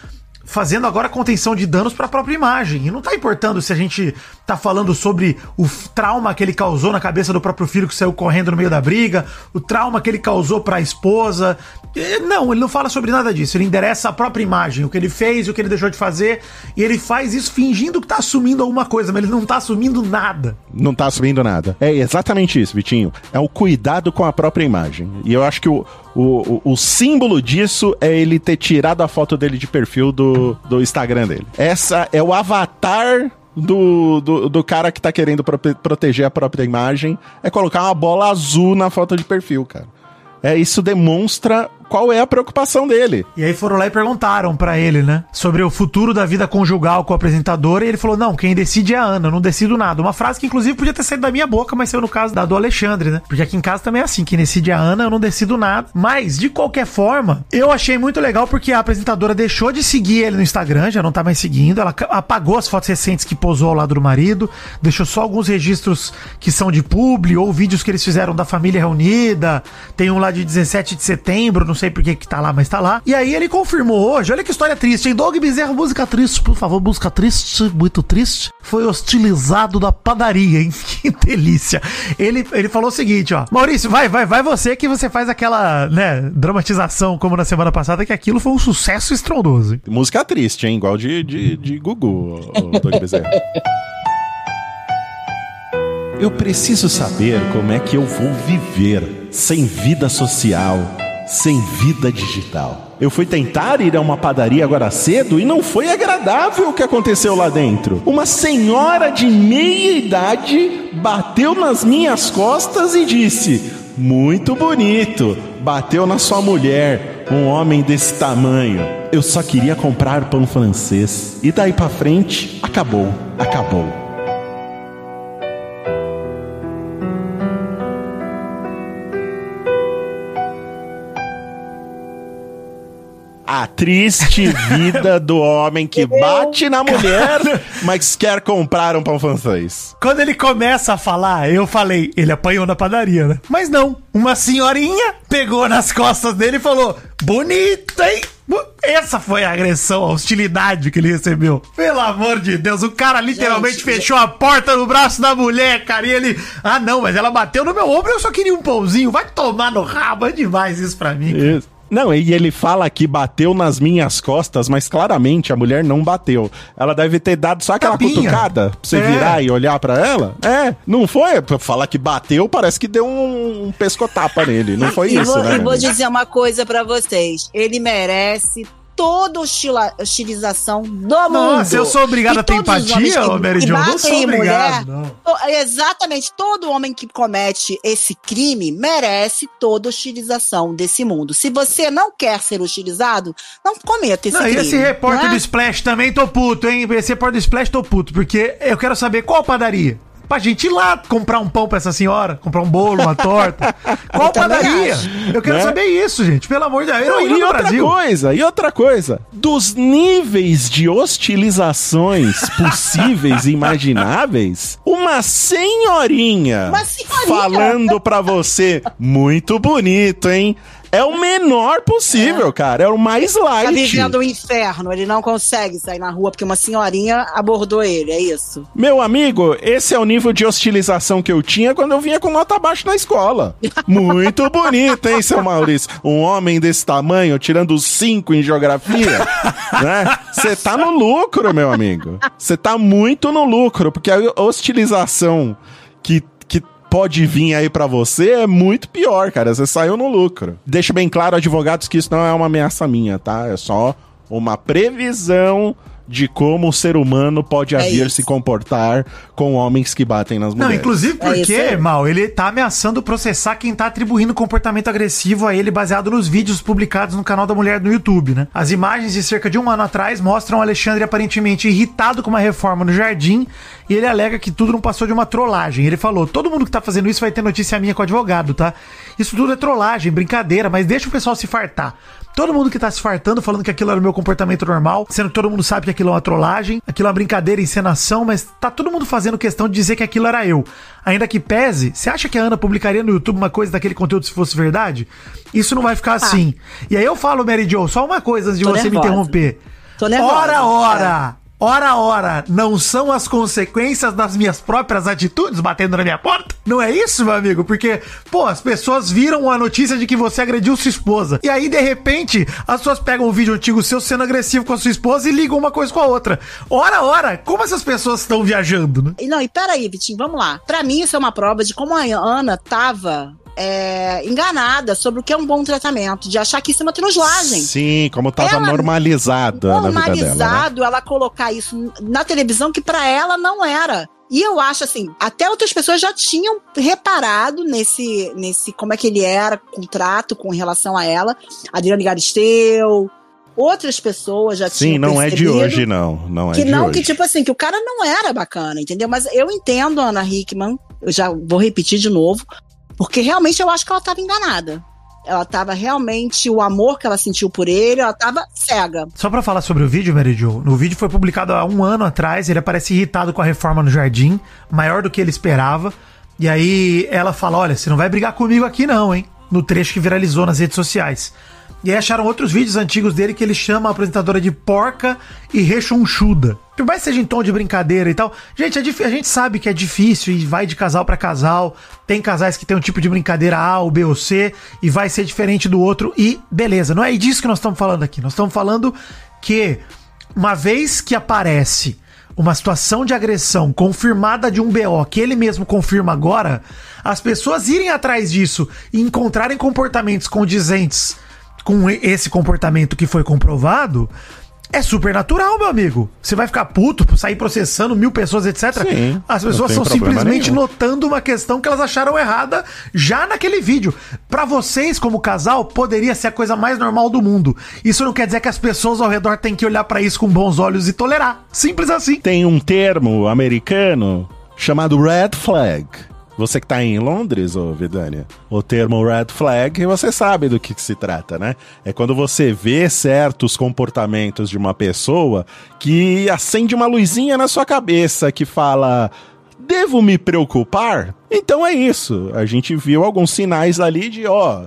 fazendo agora contenção de danos pra própria imagem. E não tá importando se a gente tá falando sobre o trauma que ele causou na cabeça do próprio filho que saiu correndo no meio da briga, o trauma que ele causou pra esposa. Eh, Não, ele não fala sobre nada disso. Ele endereça a própria imagem, o que ele fez, o que ele deixou de fazer. E ele faz isso fingindo que tá assumindo alguma coisa, mas ele não tá assumindo nada. Não tá assumindo nada. É exatamente isso, Vitinho. É o cuidado com a própria imagem. E eu acho que o, o, o, símbolo disso é ele ter tirado a foto dele de perfil do, do Instagram dele. Essa é o avatar do, do, do cara que tá querendo prote- proteger a própria imagem. É colocar uma bola azul na foto de perfil, cara. É, isso demonstra qual é a preocupação dele. E aí foram lá e perguntaram pra ele, né? Sobre o futuro da vida conjugal com o apresentador. E ele falou: Não, quem decide é a Ana, eu não decido nada. Uma frase que, inclusive, podia ter saído da minha boca, mas saiu no caso da do Alexandre, né? Porque aqui em casa também é assim: quem decide é a Ana, eu não decido nada. Mas, de qualquer forma, eu achei muito legal porque a apresentadora deixou de seguir ele no Instagram, já não tá mais seguindo. Ela apagou as fotos recentes que posou ao lado do marido, deixou só alguns registros que são de publi ou vídeos que eles fizeram da família reunida. Tem um lá de 17 de setembro, não sei por que que tá lá, mas tá lá. E aí ele confirmou hoje, olha que história triste, hein? Doug Bezerra, música triste, por favor, música triste, muito triste. Foi hostilizado na padaria, hein? Que delícia. Ele, ele falou o seguinte, ó. Maurício, vai, vai, vai você que você faz aquela, né, dramatização como na semana passada, que aquilo foi um sucesso estrondoso. hein? Música triste, hein? Igual de, de, de Gugu, o Doug Bezerra. Eu preciso saber como é que eu vou viver sem vida social, sem vida digital. Eu fui tentar ir a uma padaria agora cedo e não foi agradável o que aconteceu lá dentro. Uma senhora de meia idade bateu nas minhas costas e disse: Muito bonito. Bateu na sua mulher, um homem desse tamanho. Eu só queria comprar pão francês. E daí pra frente, acabou, acabou. Triste vida do homem que bate na mulher, mas quer comprar um pão francês. Quando ele começa a falar, eu falei, ele apanhou na padaria, né? Mas não, uma senhorinha pegou nas costas dele e falou: Bonito, hein? Essa foi a agressão, a hostilidade que ele recebeu. Pelo amor de Deus, o cara literalmente Gente, fechou a porta no braço da mulher, cara. E ele. Ah, não, mas ela bateu no meu ombro, eu só queria um pãozinho. Vai tomar no rabo, é demais isso pra mim. Isso. Não, e ele fala que bateu nas minhas costas, mas claramente a mulher não bateu. Ela deve ter dado só aquela Tapinha. cutucada pra você É. virar e olhar pra ela. É, não foi? Pra falar que bateu, parece que deu um, um pescotapa nele. Não foi e isso, vou, né? e vou dizer uma coisa pra vocês. Ele merece toda hostilização do mundo. Nossa, eu sou obrigado E a ter empatia, ô Mary Jo? Não sou obrigado, mulher, não. Exatamente, todo homem que comete esse crime merece toda hostilização desse mundo. Se você não quer ser hostilizado, não cometa esse Não, e crime. esse repórter é? do Splash também tô puto, hein? Esse repórter do Splash tô puto, porque eu quero saber qual padaria. Pra gente ir lá comprar um pão pra essa senhora, comprar um bolo, uma torta. Qual Eu também padaria? acho. Eu quero Né? saber isso, gente. Pelo amor de Deus. Não, e outra Brasil. coisa, e outra coisa. Dos níveis de hostilizações possíveis e imagináveis, uma senhorinha, Uma senhorinha. falando pra você, muito bonito, hein? É o menor possível, cara. É o mais Tá light. vivendo o inferno, ele não consegue sair na rua porque uma senhorinha abordou ele, é isso. Meu amigo, esse é o nível de hostilização que eu tinha quando eu vinha com nota baixa na escola. Muito bonito, hein, seu Maurício? Um homem desse tamanho, tirando cinco em geografia, né? Você tá no lucro, meu amigo. Você tá muito no lucro, porque a hostilização que pode vir aí pra você é muito pior, cara. Você saiu no lucro. Deixo bem claro, advogados, que isso não é uma ameaça minha, tá? É só uma previsão de como o ser humano pode É vir isso. se comportar com homens que batem nas Não, mulheres. inclusive É isso porque, aí. mal, ele tá ameaçando processar quem tá atribuindo comportamento agressivo a ele baseado nos vídeos publicados no canal da mulher no YouTube, né? As imagens de cerca de um ano atrás mostram o Alexandre aparentemente irritado com uma reforma no jardim e ele alega que tudo não passou de uma trollagem. Ele falou: todo mundo que tá fazendo isso vai ter notícia minha com o advogado, tá? Isso tudo é trollagem, brincadeira, mas deixa o pessoal se fartar. Todo mundo que tá se fartando falando que aquilo era o meu comportamento normal, sendo que todo mundo sabe que aquilo é uma trollagem, aquilo é uma brincadeira, encenação, mas tá todo mundo fazendo questão de dizer que aquilo era eu. Ainda que pese, você acha que a Ana publicaria no YouTube uma coisa daquele conteúdo se fosse verdade? Isso não vai ficar assim. E aí eu falo, Mary Jo, só uma coisa antes de Tô você me nervosa. interromper. Tô nervosa. Ora, ora! Ora, ora, não são as consequências das minhas próprias atitudes batendo na minha porta? Não é isso, meu amigo? Porque, pô, as pessoas viram a notícia de que você agrediu sua esposa. E aí, de repente, as pessoas pegam um vídeo antigo seu sendo agressivo com a sua esposa e ligam uma coisa com a outra. Ora, ora, como essas pessoas estão viajando, né? Não, e peraí, Vitinho, vamos lá. Pra mim, isso é uma prova de como a Ana tava é, enganada sobre o que é um bom tratamento, de achar que isso é uma trollagem. Sim, como tava Ela- normalizada dela. Né? Normalizado ela colocar isso na televisão que pra ela não era. E eu acho assim, até outras pessoas já tinham reparado nesse, nesse como é que ele era, contrato com relação a ela. Adriane Galisteu, outras pessoas já Sim, não é de hoje, não. Não é que de não, hoje. que tipo assim, que o cara não era bacana, entendeu? Mas eu entendo a Ana Hickman, eu já vou repetir de novo, porque realmente eu acho que ela tava enganada. Ela tava realmente, o amor que ela sentiu por ele, ela tava cega. Só pra falar sobre o vídeo, Mary Jo, no vídeo foi publicado há um ano atrás, ele aparece irritado com a reforma no jardim, maior do que ele esperava. E aí ela fala: Olha, você não vai brigar comigo aqui, não, hein? No trecho que viralizou nas redes sociais. E aí acharam outros vídeos antigos dele que ele chama a apresentadora de porca e rechonchuda. Por mais que seja em tom de brincadeira e tal, gente, é a gente sabe que é difícil e vai de casal pra casal. Tem casais que tem um tipo de brincadeira A, ou B ou C e vai ser diferente do outro e beleza. Não é disso que nós estamos falando aqui. Nós estamos falando que uma vez que aparece uma situação de agressão confirmada de um BO que ele mesmo confirma agora, as pessoas irem atrás disso e encontrarem comportamentos condizentes com esse comportamento que foi comprovado. É super natural, meu amigo. Você vai ficar puto por sair processando mil pessoas, etc. Sim, As pessoas problema simplesmente nenhum. notando uma questão que elas acharam errada já naquele vídeo. Pra vocês, como casal, poderia ser a coisa mais normal do mundo. Isso não quer dizer que as pessoas ao redor têm que olhar pra isso com bons olhos e tolerar. Simples assim. Tem um termo americano chamado red flag. Você que tá em Londres, ô Vidânia, o termo red flag, você sabe do que, que se trata, né? É quando você vê certos comportamentos de uma pessoa que acende uma luzinha na sua cabeça que fala: Devo me preocupar? Então é isso. A gente viu alguns sinais ali de, ó,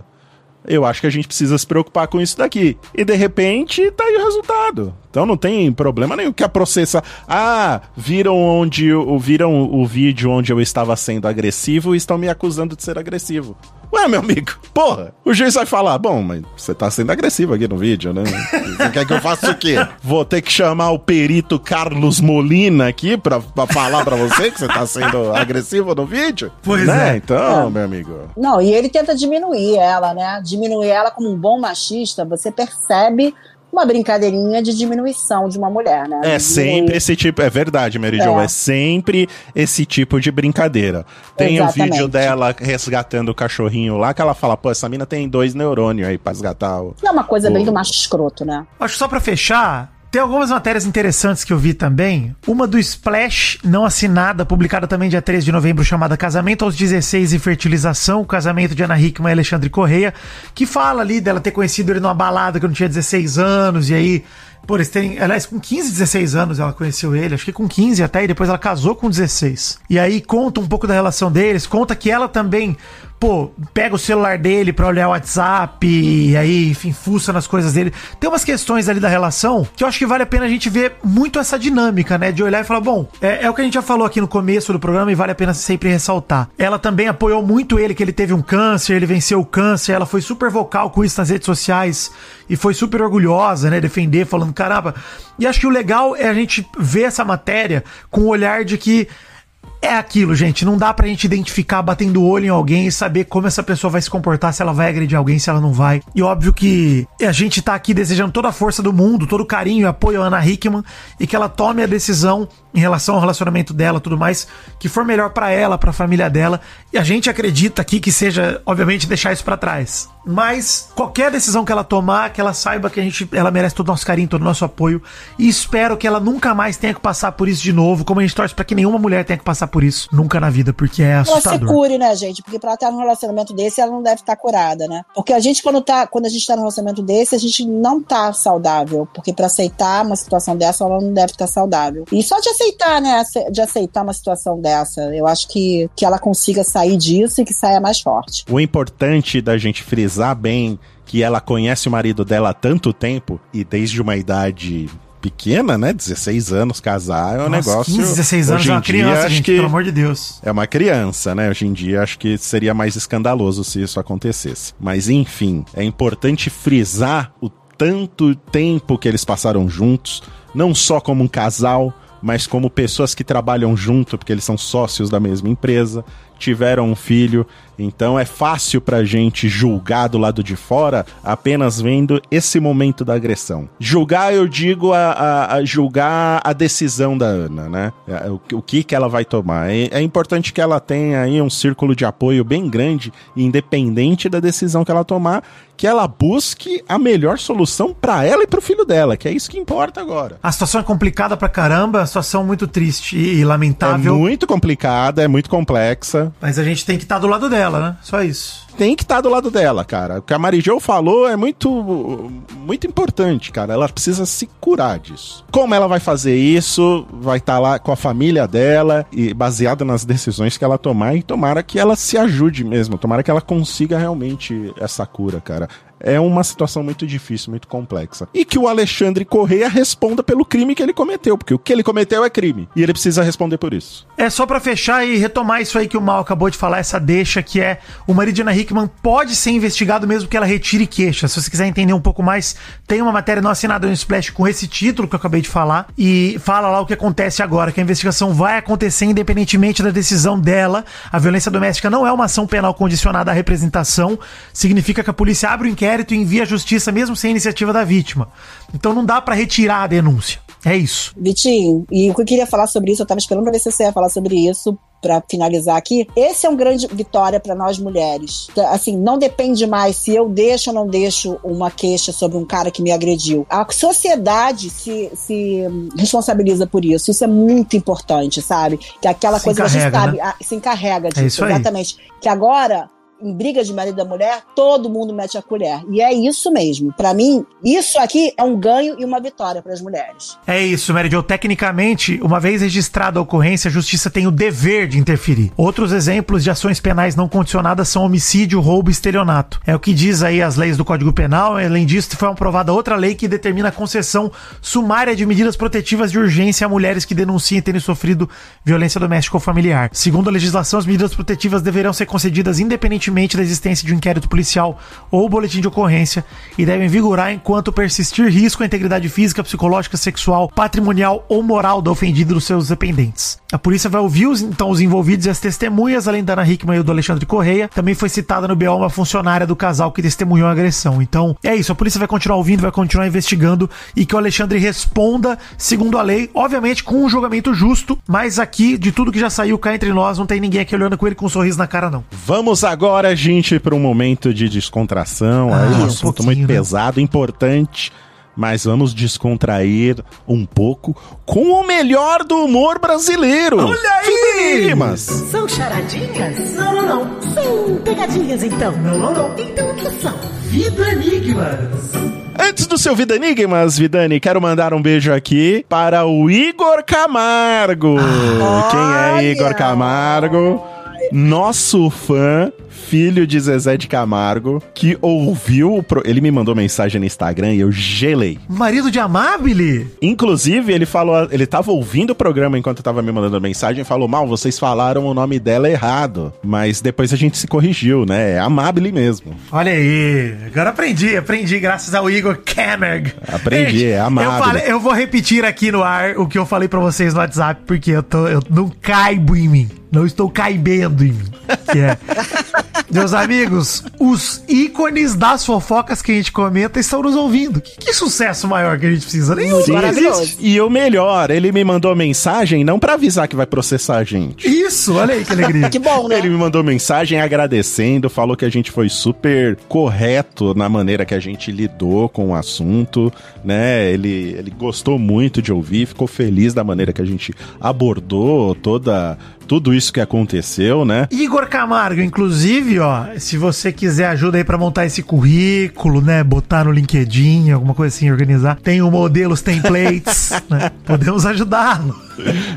eu acho que a gente precisa se preocupar com isso daqui. E de repente, tá aí o resultado. Então não tem problema nenhum que a processa. Ah, viram onde viram o vídeo onde eu estava sendo agressivo e estão me acusando de ser agressivo. Ué, meu amigo, porra, o juiz vai falar, bom, mas você tá sendo agressivo aqui no vídeo, né? Você quer que eu faça o quê? Vou ter que chamar o perito Carlos Molina aqui pra, pra falar pra você que você tá sendo agressivo no vídeo? Pois né? é. Então, É. meu amigo. Não, e ele tenta diminuir ela, né? Diminuir ela como um bom machista, você percebe uma brincadeirinha de diminuição de uma mulher, né? É sempre esse tipo, é verdade, Mary É. Jo, é sempre esse tipo de brincadeira. Tem o vídeo dela resgatando o cachorrinho lá, que ela fala, pô, essa mina tem dois neurônios aí pra resgatar o... É uma coisa bem O- do macho escroto, né? Acho que só pra fechar, tem algumas matérias interessantes que eu vi também. Uma do Splash, não assinada, publicada também dia 13 de novembro, chamada Casamento aos 16 e Fertilização, o casamento de Ana Hickman e Alexandre Correia, que fala ali dela ter conhecido ele numa balada quando tinha 16 anos, e aí, pô, eles terem, aliás, com 15, 16 anos ela conheceu ele, acho que com 15 até, e depois ela casou com 16. E aí conta um pouco da relação deles, conta que ela também pô, pega o celular dele pra olhar o WhatsApp e aí, enfim, fuça nas coisas dele. Tem umas questões ali da relação que eu acho que vale a pena a gente ver muito essa dinâmica, né? De olhar e falar, bom, é, é o que a gente já falou aqui no começo do programa e vale a pena sempre ressaltar. Ela também apoiou muito ele, que ele teve um câncer, ele venceu o câncer, ela foi super vocal com isso nas redes sociais e foi super orgulhosa, né? Defender, falando, caramba. E acho que o legal é a gente ver essa matéria com o olhar de que é aquilo, gente. Não dá pra gente identificar batendo o olho em alguém e saber como essa pessoa vai se comportar, se ela vai agredir alguém, se ela não vai. E óbvio que a gente tá aqui desejando toda a força do mundo, todo o carinho e apoio à Ana Hickman e que ela tome a decisão em relação ao relacionamento dela tudo mais, que for melhor pra ela, pra família dela. E a gente acredita aqui que seja, obviamente, deixar isso pra trás. Mas qualquer decisão que ela tomar, que ela saiba que a gente, ela merece todo o nosso carinho, todo o nosso apoio. E espero que ela nunca mais tenha que passar por isso de novo, como a gente torce pra que nenhuma mulher tenha que passar por isso nunca na vida, porque é Ela se assustador. cure, né, gente? Porque pra estar num relacionamento desse, ela não deve estar curada, né? Porque a gente, quando, tá, quando a gente tá num relacionamento desse, a gente não tá saudável. Porque pra aceitar uma situação dessa, ela não deve estar saudável. E só de aceitar, né? De aceitar uma situação dessa, eu acho que, que ela consiga sair disso e que saia mais forte. O importante da gente frisar bem que ela conhece o marido dela há tanto tempo e desde uma idade pequena, né? 16 anos casar é um Nossa, negócio. 15, 16 anos hoje é uma dia, criança, acho gente, que pelo amor de Deus. É uma criança, né? Hoje em dia acho que seria mais escandaloso se isso acontecesse. Mas enfim, é importante frisar o tanto tempo que eles passaram juntos, não só como um casal, mas como pessoas que trabalham junto, porque eles são sócios da mesma empresa, tiveram um filho. Então é fácil pra gente julgar do lado de fora apenas vendo esse momento da agressão. Julgar, eu digo, a, a- a julgar a decisão da Ana, né? É, O, o que, que ela vai tomar. É, é importante que ela tenha aí um círculo de apoio bem grande, independente da decisão que ela tomar, que ela busque a melhor solução pra ela e pro filho dela, que é isso que importa agora. A situação é complicada pra caramba, a situação muito triste e, e É lamentável. muito complicada, é muito complexa. Mas a gente tem que estar do lado dela, né? Só isso. tem que estar do lado dela, cara. O que a Mary Jo falou é muito, muito importante, cara. Ela precisa se curar disso. Como ela vai fazer isso? Vai estar lá com a família dela e baseada nas decisões que ela tomar e tomara que ela se ajude mesmo. Tomara que ela consiga realmente essa cura, cara. É uma situação muito difícil, muito complexa. E que o Alexandre Correia responda pelo crime que ele cometeu, porque o que ele cometeu é crime. E ele precisa responder por isso. É só pra fechar e retomar isso aí que o Mal acabou de falar, essa deixa que é o marido de Ana Hickman pode ser investigado mesmo que ela retire queixa. Se você quiser entender um pouco mais, tem uma matéria não assinada no Splash com esse título que eu acabei de falar e fala lá o que acontece agora, que a investigação vai acontecer independentemente da decisão dela. A violência doméstica não é uma ação penal condicionada à representação, significa que a polícia abre o inquérito e envia à justiça mesmo sem iniciativa da vítima. Então não dá pra retirar a denúncia. É isso. Vitinho, e o que eu queria falar sobre isso, eu tava esperando pra ver se você ia falar sobre isso pra finalizar aqui. Esse é um grande vitória pra nós mulheres. Assim, não depende mais se eu deixo ou não deixo uma queixa sobre um cara que me agrediu. A sociedade se, se responsabiliza por isso. Isso é muito importante, sabe? Que aquela Se coisa que a gente sabe, né? se encarrega É disso. isso aí. exatamente. Que agora em briga de marido da mulher, todo mundo mete a colher. E é isso mesmo. Pra mim, isso aqui é um ganho e uma vitória para as mulheres. É isso, Mary Jo. Tecnicamente, uma vez registrada a ocorrência, a justiça tem o dever de interferir. Outros exemplos de ações penais não condicionadas são homicídio, roubo e estelionato. É o que diz aí as leis do Código Penal. Além disso, foi aprovada outra lei que determina a concessão sumária de medidas protetivas de urgência a mulheres que denunciem terem sofrido violência doméstica ou familiar. Segundo a legislação, as medidas protetivas deverão ser concedidas independentemente da existência de um inquérito policial ou boletim de ocorrência e devem vigorar enquanto persistir risco à integridade física, psicológica, sexual, patrimonial ou moral da ofendida e dos seus dependentes. A polícia vai ouvir os, então os envolvidos e as testemunhas, além da Ana Hickman e do Alexandre Correia. Também foi citada no BO uma funcionária do casal que testemunhou a agressão. Então, é isso. A polícia vai continuar ouvindo, vai continuar investigando e que o Alexandre responda segundo a lei, obviamente com um julgamento justo, mas aqui, de tudo que já saiu cá entre nós, não tem ninguém aqui olhando com ele com um sorriso na cara, não. Vamos agora, gente, para um momento de descontração. Ah, aí um um assunto pouquinho, muito né? pesado, importante. Mas vamos descontrair um pouco com o melhor do humor brasileiro. Olha aí! Enigmas. São charadinhas? Não, não, não. São pegadinhas, então. Não, não, não. Então o que são? Vida Enigmas. Antes do seu Vida Enigmas, Vidani, quero mandar um beijo aqui para o Igor Camargo. Quem é Igor. Camargo? Nosso fã, filho de Zezé de Camargo, que ouviu. o pro- Ele me mandou mensagem no Instagram e eu gelei. Marido de Amabile? Inclusive, ele falou, ele tava ouvindo o programa enquanto tava me mandando mensagem e falou: Mal, vocês falaram o nome dela errado. Mas depois a gente se corrigiu, né? É Amabile mesmo. Olha aí, agora aprendi, aprendi graças ao Igor Camargo. Aprendi, é amável. Eu, falei- eu vou repetir aqui no ar o que eu falei pra vocês no WhatsApp, porque eu, tô, eu não caibo em mim. Não estou caibendo em mim. Que é. Meus amigos, os ícones das fofocas que a gente comenta estão nos ouvindo. Que, que sucesso maior que a gente precisa? Nenhum. Sim, Maravilhoso. E o melhor, ele me mandou mensagem não pra avisar que vai processar a gente. Isso, olha aí que alegria. Que bom, né? Ele me mandou mensagem agradecendo, falou que a gente foi super correto na maneira que a gente lidou com o assunto, né? Ele, ele gostou muito de ouvir, ficou feliz da maneira que a gente abordou toda tudo isso que aconteceu, né? Igor Camargo, inclusive, ó, se você quiser ajuda aí pra montar esse currículo, né, botar no LinkedIn, alguma coisa assim, organizar, tem o modelos templates, né? Podemos ajudá-lo.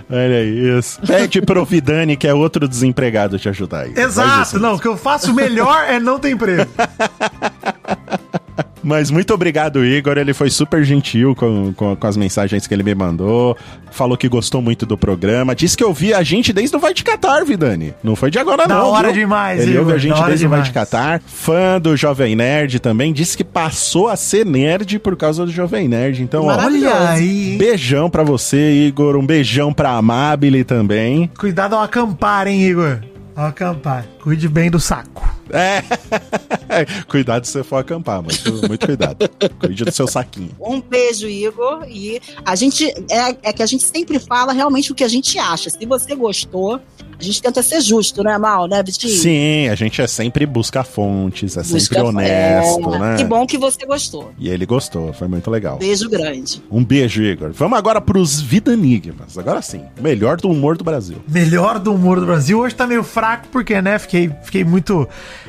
Olha isso. Pede pro Vidani, que é outro desempregado, te ajudar aí. Exato, não, o que eu faço melhor é não ter emprego. Mas muito obrigado, Igor. Ele foi super gentil com, com, com as mensagens que ele me mandou. Falou que gostou muito do programa. Disse que ouvia a gente desde o Vai de Catar, Vidani. Não foi de agora, não. hora viu? demais, Ele Igor, ouve a gente desde o Vai de. Catar. Fã do Jovem Nerd também. Disse que passou a ser nerd por causa do Jovem Nerd. Então, ó. Olha aí. hein? beijão pra você, Igor. Um beijão pra Amabile também. Cuidado ao acampar, hein, Igor? Acampar. Cuide bem do saco. É. Cuidado se você for acampar, muito, muito cuidado. Cuide do seu saquinho. Um beijo, Igor. E a gente é, é que a gente sempre fala realmente o que a gente acha. Se você gostou, a gente tenta ser justo, né, Mal, né, Vitinho? Sim, a gente é sempre busca fontes, é sempre Busca- honesto, é, né? Que bom que você gostou. E ele gostou, foi muito legal. Beijo grande. Um beijo, Igor. Vamos agora pros Vida Enigmas. Agora sim, melhor do humor do Brasil. Melhor do humor do Brasil. Hoje tá meio fraco, porque, né, fiquei, fiquei muito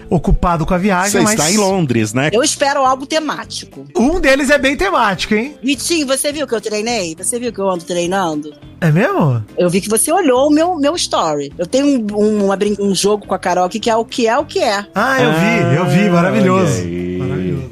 ocupado com a viagem, Você mas... está em Londres, né? Eu espero algo temático. Um deles é bem temático, hein? Vitinho, você viu que eu treinei? Você viu que eu ando treinando? É mesmo? Eu vi que você olhou o meu, meu story. Eu tenho um, um, uma brin- um jogo com a Carol aqui que é o que é o que é. Ah, eu vi, eu vi, Ah, maravilhoso. olha aí. Maravilhoso.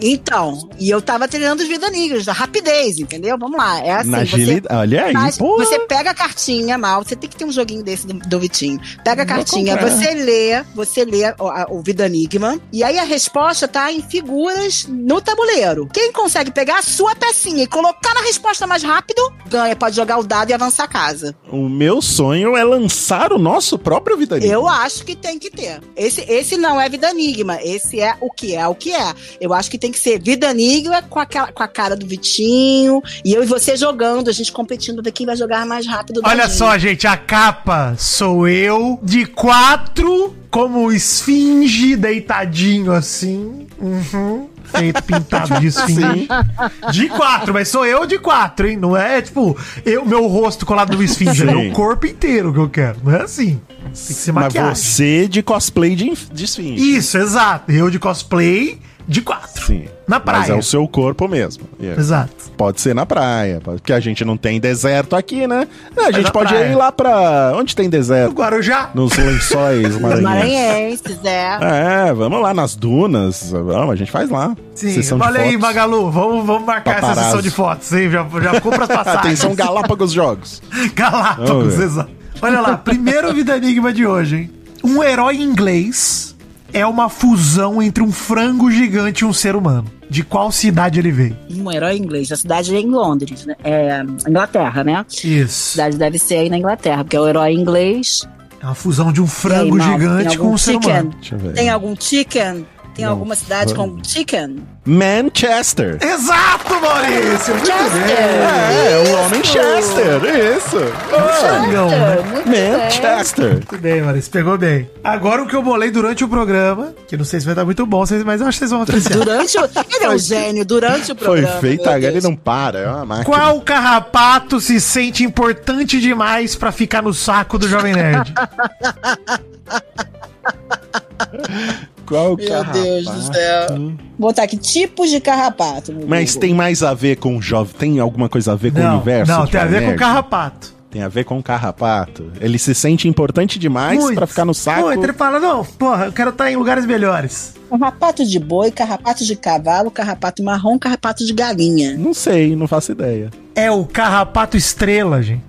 Então, e eu tava treinando os vida negras, da rapidez, entendeu? Vamos lá. É assim, Na você, agilidade. Olha aí, faz- você pega a cartinha, mal, você tem que ter um joguinho desse do, do Vitinho. Pega a Vou cartinha, comprar. você lê, você lê o, a- o Vida Enigma, e aí a resposta tá em figuras no tabuleiro. Quem consegue pegar a sua pecinha e colocar na resposta mais rápido, ganha, pode jogar o dado e avançar a casa. O meu sonho é lançar o nosso próprio Vida Enigma. Eu acho que tem que ter. Esse, esse não é Vida Enigma, esse é o que é o que é. Eu acho que tem que ser Vida Enigma com, aquela, com a cara do Vitinho. E eu e você jogando, a gente competindo ver quem vai jogar mais rápido. Olha só, gente, a capa sou eu de quatro, como esfinge, deitadinho assim. Uhum. Feito pintado de esfinge. De quatro, mas sou eu de quatro, hein? Não é tipo, eu, meu rosto colado no esfinge, é o corpo inteiro que eu quero. Não é assim. Tem que ser Mas maquiagem. você de cosplay de, de esfinge. Isso, exato. Eu de cosplay de quatro. Sim. Na Mas praia. é o seu corpo mesmo. Yeah. Exato. Pode ser na praia, porque a gente não tem deserto aqui, né? A gente na pode praia. ir lá pra. Onde tem O deserto? Guarujá. Nos lençóis maranhenses. maranhenses, é. É, vamos lá nas dunas. Vamos, a gente faz lá. Sim, Sessão de olha aí, fotos. Magalu, vamos, vamos marcar essa Paparazzo. sessão de fotos, hein? Já, já compra as passagens. Atenção, Galápagos Jogos. Galápagos, exato. Olha lá, primeiro Vida Enigma de hoje, hein? Um herói inglês é uma fusão entre um frango gigante e um ser humano. De qual cidade ele veio? Um herói inglês. A cidade é em Londres, né? É Inglaterra, né? A Isso. cidade deve ser aí na Inglaterra, porque é o herói inglês. É uma fusão de um frango aí, Mal, gigante com um algum ser chicken? humano. Tem algum chicken? Tem alguma cidade com chicken? Manchester. Exato, Maurício! Muito bem. É, o homem Chester. Isso. Frangão, né? Muito bem. Manchester. Muito bem, Maurício, pegou bem. Agora o que eu bolei durante o programa, que não sei se vai dar muito bom, mas eu acho que vocês vão apreciar. Durante o... Ele é um gênio, durante o Foi programa. feito, meu ele Deus. não para. É uma máquina. Qual carrapato se sente importante demais pra ficar no saco do Jovem Nerd? Qual Meu Deus do carrapato? céu. Vou botar aqui tipos de carrapato. Mas Google. tem mais a ver com o jovem? Tem alguma coisa a ver com o não, universo? não, do tem a ver Jovem com Nerd? carrapato. Tem a ver com o carrapato. Ele se sente importante demais pra ficar no saco. Muito, ele fala, não, porra, eu quero estar em lugares melhores. Carrapato de boi, carrapato de cavalo, carrapato marrom, carrapato de galinha. Não sei, não faço ideia. É o carrapato estrela, gente.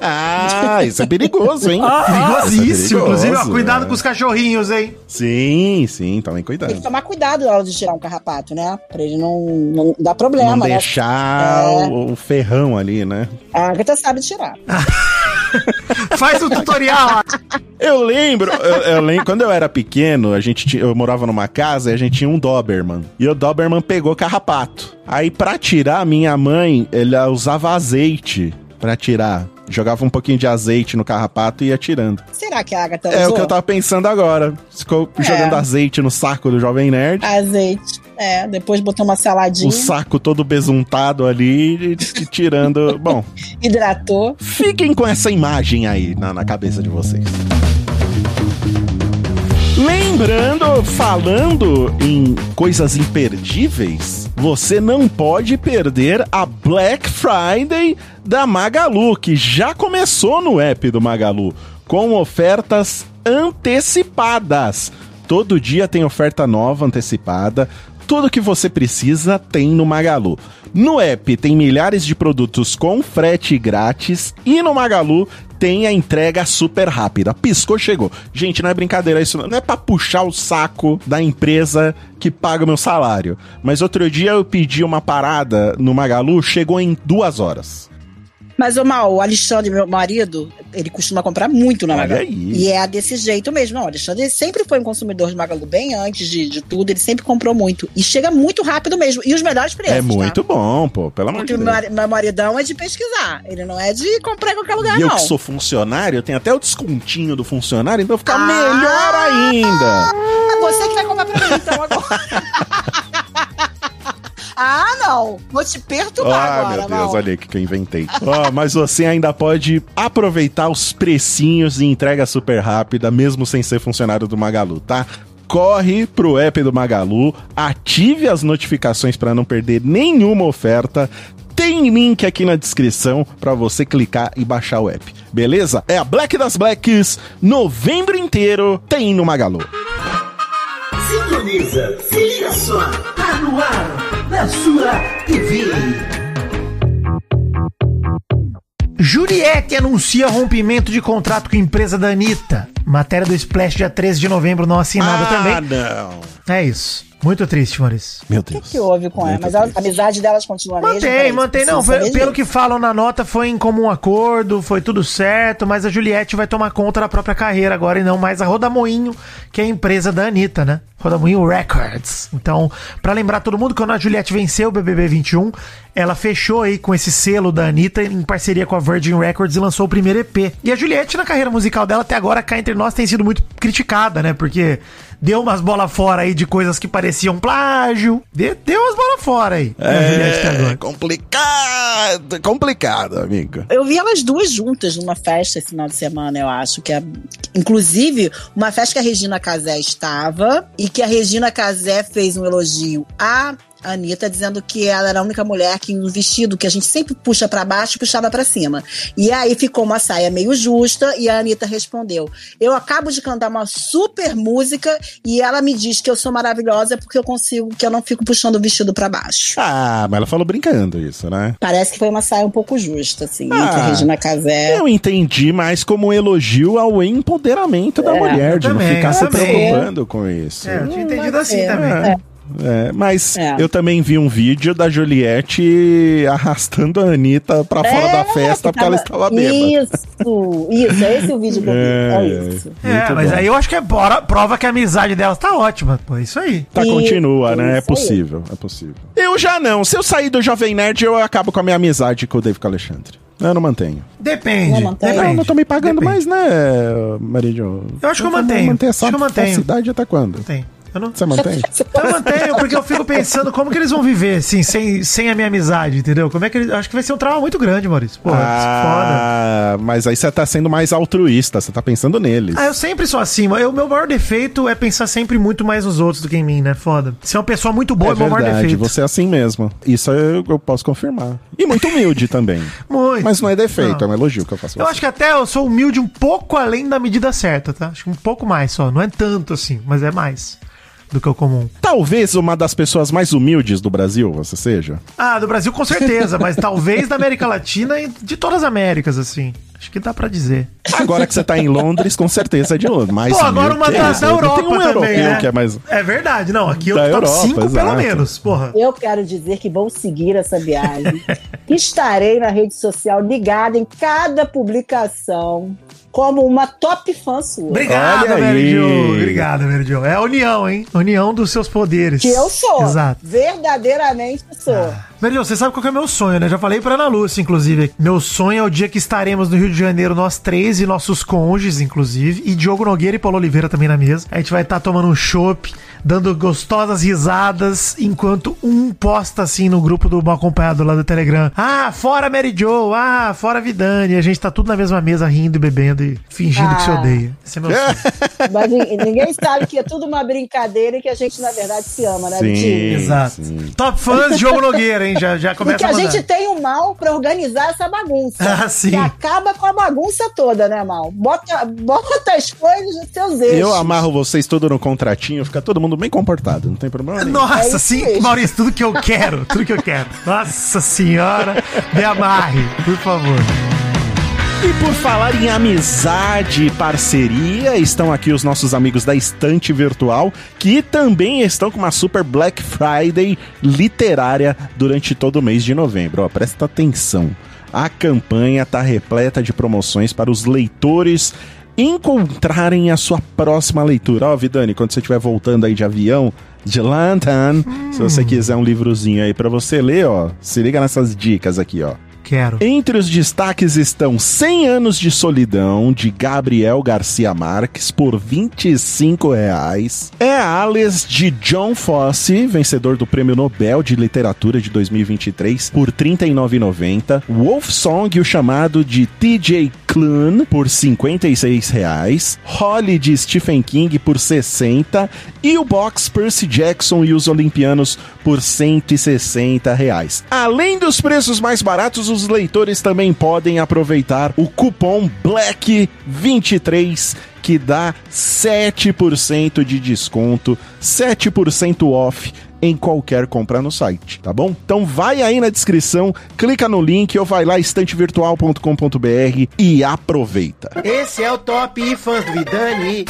Ah, isso é perigoso, hein? Perigosíssimo. Isso é Inclusive, ó, cuidado é. com os cachorrinhos, hein? Sim, sim, Tem cuidado. que tomar cuidado na hora de tirar um carrapato, né? Pra ele não, não dar problema, Não né? deixar É. o, ferrão ali, né? A Agatha sabe tirar. Faz o tutorial. Eu lembro, eu, eu lembro, quando eu era pequeno, a gente tinha- eu morava numa casa e a gente tinha um Doberman. E o Doberman pegou carrapato. Aí pra tirar, minha mãe, ela usava azeite pra tirar. Jogava um pouquinho de azeite no carrapato e ia tirando. Será que a Agatha É usou? o que eu tava pensando agora. Ficou É. jogando azeite no saco do Jovem Nerd. Azeite. É, depois botou uma saladinha, O saco todo besuntado ali tirando. Bom, hidratou. fiquem com essa imagem aí na, na cabeça de vocês. Lembrando, falando em coisas imperdíveis, você não pode perder a Black Friday da Magalu, que já começou no app do Magalu, com ofertas antecipadas. Todo dia tem oferta nova antecipada. Tudo que você precisa tem no Magalu. No app tem milhares de produtos com frete grátis e no Magalu tem a entrega super rápida. Piscou, chegou. Gente, não é brincadeira, isso não é pra puxar o saco da empresa que paga o meu salário. Mas outro dia eu pedi uma parada no Magalu, chegou em duas horas. Mas o mal, o Alexandre, meu marido, ele costuma comprar muito na Magalu. E é desse jeito mesmo. Não, o Alexandre sempre foi um consumidor de Magalu bem antes de, de tudo. Ele sempre comprou muito. E chega muito rápido mesmo. E os melhores preços. é muito tá? bom, pô, pelo amor de Deus. mar- meu maridão é de pesquisar. Ele não é de comprar em qualquer lugar, E eu não. que sou funcionário, tem até o descontinho do funcionário, então fica Ah! melhor ainda. É você que vai comprar pra mim, então, agora. ah, não. Vou te perturbar Ah, agora, meu Deus, Mal. olha aí o que que eu inventei. Ó, mas você ainda pode aproveitar os precinhos e entrega super rápida, mesmo sem ser funcionário do Magalu, tá? Corre pro app do Magalu, ative as notificações para não perder nenhuma oferta. Tem link aqui na descrição para você clicar e baixar o app. Beleza? É a Black das Blacks, novembro inteiro tem no Magalu. Sintoniza, se liga só, tá no ar, na sua TV. Juliette anuncia rompimento de contrato com a empresa da Anitta. Matéria do Splash, dia 13 de novembro, não assinada ah, também. não. É isso. Muito triste, Maurício. Meu O que, Deus. que houve com ela? Muito Mas a triste. amizade delas continua a mesma? Mantém, mantém. Não, pelo disso. que falam na nota, foi em comum acordo, foi tudo certo, mas a Juliette vai tomar conta da própria carreira agora e não mais a Rodamoinho, que é a empresa da Anitta, né? Rodamoinho Records. Então, pra lembrar todo mundo, quando a Juliette venceu o BBB 21, ela fechou aí com esse selo da Anitta em parceria com a Virgin Records e lançou o primeiro EP. E a Juliette, na carreira musical dela, até agora, cá entre nós, tem sido muito criticada, né? Porque deu umas bolas fora aí de coisas que pareciam plágio. De- Deu umas bolas fora aí. a É agora. complicado, complicado, amigo. Eu vi elas duas juntas numa festa esse final de semana, eu acho. que é, Inclusive, uma festa que a Regina Casé estava e que a Regina Casé fez um elogio à Anitta, dizendo que ela era a única mulher que no vestido que a gente sempre puxa pra baixo, puxava pra cima. E aí ficou uma saia meio justa e a Anitta respondeu: Eu acabo de cantar uma super música e ela me diz que eu sou maravilhosa porque eu consigo, que eu não fico puxando o vestido pra baixo. Ah, mas ela falou brincando isso, né? Parece que foi uma saia um pouco justa, assim, Ah, que a Regina Casé. Eu entendi mais como um elogio ao empoderamento da É, mulher, de eu não também, ficar se também. preocupando com isso. É, eu tinha entendido assim ser. também. É. É, mas É. eu também vi um vídeo da Juliette arrastando a Anitta pra fora É, da festa que porque ela tava- estava bêbada. Isso, isso, é esse o vídeo que eu vi. É, É, isso. É, mas bom. aí eu acho que é bora- prova que a amizade delas tá ótima. Pô, é isso aí. Tá, Isso, continua, né? É isso aí. possível, é possível. Eu já não. Se eu sair do Jovem Nerd, eu acabo com a minha amizade com o David Alexandre. Eu não mantenho. Depende. Não, mantém. depende. Eu não tô me pagando Depende. mais, né, Maridio? Eu acho que eu vou mantenho. manter essa Acho que eu mantenho. falsidade até quando? Tem. Eu não. Você mantém? Eu mantenho, porque eu fico pensando como que eles vão viver, assim, sem, sem a minha amizade, entendeu? Como é que eles. Acho que vai ser um trauma muito grande, Maurício. Pô, foda. ah, mas aí você tá sendo mais altruísta, você tá pensando neles. Ah, eu sempre sou assim, mas o meu maior defeito é pensar sempre muito mais nos outros do que em mim, né? Foda. Ser uma pessoa muito boa é, é o meu maior verdade, defeito. você é assim mesmo. Isso eu, eu posso confirmar. E muito humilde também. Muito. Mas não é defeito, Não. é um elogio que eu faço. Eu acho que até eu sou humilde um pouco além da medida certa, tá? Acho que um pouco mais só. Não é tanto assim, mas é mais do que o comum. Talvez uma das pessoas mais humildes do Brasil você seja. Ah, do Brasil com certeza, mas talvez da América Latina e de todas as Américas, assim. Acho que dá pra dizer. Agora que você tá em Londres, com certeza é de Londres. Mais Pô, agora uma que da, da Europa Tem um também, europeu né? que é mais... É verdade, não. Aqui eu Da top Europa, 5 pelo exato. menos, porra. Eu quero dizer que vou seguir essa viagem. Estarei na rede social ligada em cada publicação como uma top fã sua. Obrigado. Jo. Obrigado, Jo. É a união, hein? União dos seus poderes. Que eu sou. Exato. Verdadeiramente sou. Mary Jo, você sabe qual que é o meu sonho, né? Já falei pra Ana Lúcia, inclusive. Meu sonho é o dia que estaremos no Rio de Janeiro, nós três e nossos cônjuges, inclusive. E Diogo Nogueira e Paulo Oliveira também na mesa. A gente vai estar tomando um chopp, dando gostosas risadas, enquanto um posta assim no grupo do Mal Acompanhado lá do Telegram. Ah, fora Mary Jo, ah, fora Vidani. E a gente tá tudo na mesma mesa, rindo e bebendo e fingindo que se Ah. odeia. Esse é meu sonho. Mas nin- ninguém sabe que é tudo uma brincadeira e que a gente, na verdade, se ama, né, Sim. Vitinho? Exato. sim. Top fãs, Diogo Nogueira, hein? Já, já começa Porque a mandar. gente tem o mal pra organizar essa bagunça. Ah, sim. Que acaba com a bagunça toda, né, mal? Bota, bota as coisas nos seus eixos. Eu amarro vocês tudo no contratinho, fica todo mundo bem comportado, não tem problema nenhum. Nossa, É sim, mesmo. Maurício, tudo que eu quero, tudo que eu quero. Nossa senhora, me amarre, por favor. E por falar em amizade e parceria, estão aqui os nossos amigos da Estante Virtual, que também estão com uma super Black Friday literária durante todo o mês de novembro. Ó, presta atenção. A campanha está repleta de promoções para os leitores encontrarem a sua próxima leitura. Ó, Vidani, quando você estiver voltando aí de avião, de London, se você quiser um livrozinho aí para você ler, ó, se liga nessas dicas aqui, ó. Quero. Entre os destaques estão 100 anos de solidão de Gabriel Garcia Marques por 25 reais. É Alice de John Fosse, vencedor do Prêmio Nobel de Literatura de 2023 por R$ 39,90. Wolf Song, o chamado de TJ Klune por 56 reais. Holly de Stephen King por 60 e o box Percy Jackson e os Olimpianos por 160 reais. Além dos preços mais baratos, os leitores também podem aproveitar o cupom BLACK23 que dá 7% de desconto, 7% off em qualquer compra no site, tá bom? Então vai aí na descrição, clica no link ou vai lá estantevirtual.com.br e aproveita. Esse é o Top Fãs do Vidani.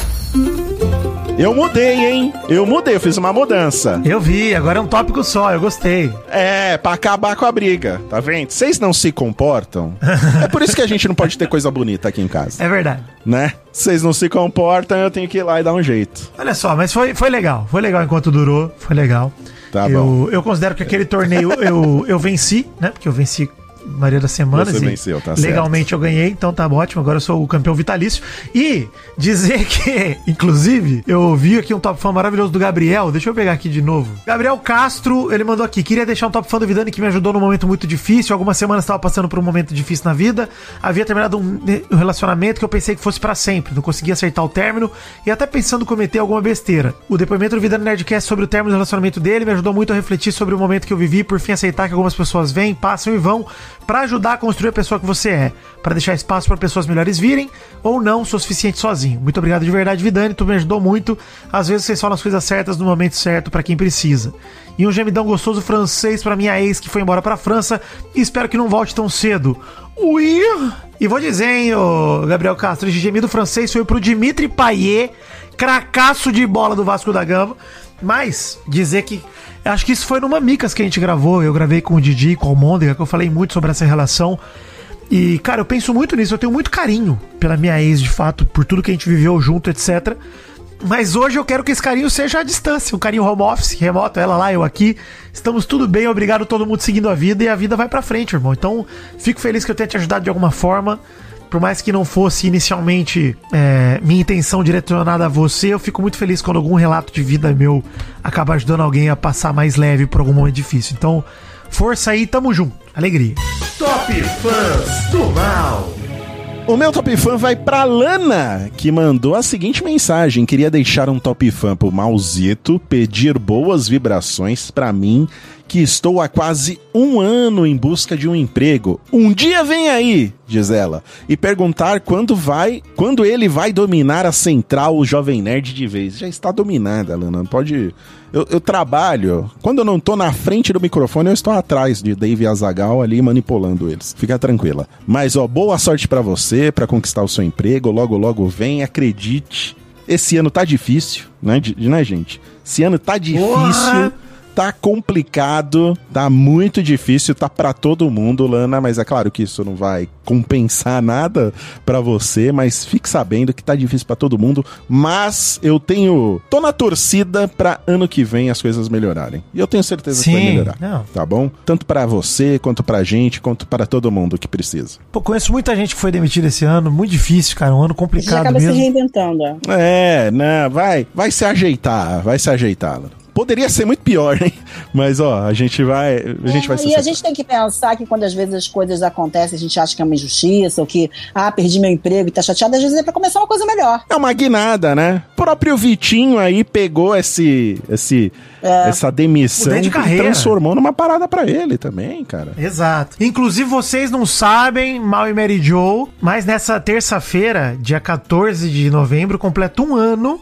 Eu mudei, hein? Eu mudei, eu fiz uma mudança. Eu vi, agora é um tópico só, eu gostei. É, pra acabar com a briga, tá vendo? Vocês não se comportam. É por isso que a gente não pode ter coisa bonita aqui em casa, É verdade. né? Vocês não se comportam, eu tenho que ir lá e dar um jeito. Olha só, mas foi, foi legal. Foi legal enquanto durou. Foi legal. Tá eu, bom. eu considero que aquele torneio eu, eu venci, né? Porque eu venci maioria das semanas. Você venceu, tá certo. Legalmente eu ganhei, então tá ótimo. Agora eu sou o campeão vitalício. E dizer que, inclusive, eu vi aqui um top fã maravilhoso do Gabriel. Deixa eu pegar aqui de novo. Gabriel Castro, ele mandou aqui. Queria deixar um top fã do Vidani que me ajudou num momento muito difícil. Algumas semanas estava passando por um momento difícil na vida. Havia terminado um, um relacionamento que eu pensei que fosse pra sempre. Não conseguia acertar o término e até pensando em cometer alguma besteira. O depoimento do Vidani Nerdcast sobre o término do relacionamento dele me ajudou muito a refletir sobre o momento que eu vivi, por fim aceitar que algumas pessoas vêm, passam e vão pra ajudar a construir a pessoa que você é, Pra deixar espaço pra pessoas melhores virem ou não sou suficiente sozinho. Muito obrigado de verdade, Vidani, tu me ajudou muito. Às vezes vocês falam as coisas certas no momento certo pra quem precisa. E um gemidão gostoso francês pra minha ex que foi embora pra França e espero que não volte tão cedo. Ui! E vou dizer, hein, ô Gabriel Castro, esse gemido francês foi pro Dimitri Payet, cracaço de bola do Vasco da Gama. Mas, dizer que. Acho que isso foi numa Micas que a gente gravou. Eu gravei com o Didi, com o Môndega, que eu falei muito sobre essa relação. E, cara, eu penso muito nisso. Eu tenho muito carinho pela minha ex, de fato, por tudo que a gente viveu junto, etc. Mas hoje eu quero que esse carinho seja à distância. Um carinho home office, remoto, ela lá, eu aqui. Estamos tudo bem, obrigado todo mundo seguindo a vida e a vida vai pra frente, irmão. Então, fico feliz que eu tenha te ajudado de alguma forma. Por mais que não fosse inicialmente é, minha intenção direcionada a você, eu fico muito feliz quando algum relato de vida meu acaba ajudando alguém a passar mais leve por algum momento difícil. Então, força aí, tamo junto. Alegria. Top Fãs do Mal. O meu top fã vai pra Lana, que mandou a seguinte mensagem: queria deixar um top fã pro Mauzito, pedir boas vibrações pra mim, que estou há quase um ano em busca de um emprego. Um dia vem aí, diz ela, e perguntar quando vai, quando ele vai dominar a central Jovem Nerd de vez. Já está dominada, Lana. Não pode. Eu, eu trabalho. Quando eu não tô na frente do microfone, eu estou atrás de Dave Azagal ali manipulando eles. Fica tranquila. Mas, ó, boa sorte pra você, pra conquistar o seu emprego. Logo, logo vem, acredite. Esse ano tá difícil, né, de- né gente? Esse ano tá difícil. Porra! Tá complicado, tá muito difícil, tá pra todo mundo, Lana, mas é claro que isso não vai compensar nada pra você, mas fique sabendo que tá difícil pra todo mundo, mas eu tenho, tô na torcida pra ano que vem as coisas melhorarem. E eu tenho certeza que vai Sim, melhorar. não. Tá bom? Tanto pra você, quanto pra gente, quanto para todo mundo que precisa. Pô, conheço muita gente que foi demitida esse ano, muito difícil, cara, um ano A gente complicado acaba se mesmo. reinventando. ó. É, né, vai, vai se ajeitar, vai se ajeitar, Lana. Poderia ser muito pior, hein? Mas ó, a gente vai, a gente vai É, se e a gente tem que pensar que quando às vezes as coisas acontecem, a gente acha que é uma injustiça, ou que, ah, perdi meu emprego e tá chateado, às vezes é pra começar uma coisa melhor. É uma guinada, né? O próprio Vitinho aí pegou esse, esse, essa demissão de e transformou numa parada pra ele também, cara. Exato. Inclusive, vocês não sabem, Mal e Mary Joe, mas nessa terça-feira, dia 14 de novembro, completa um ano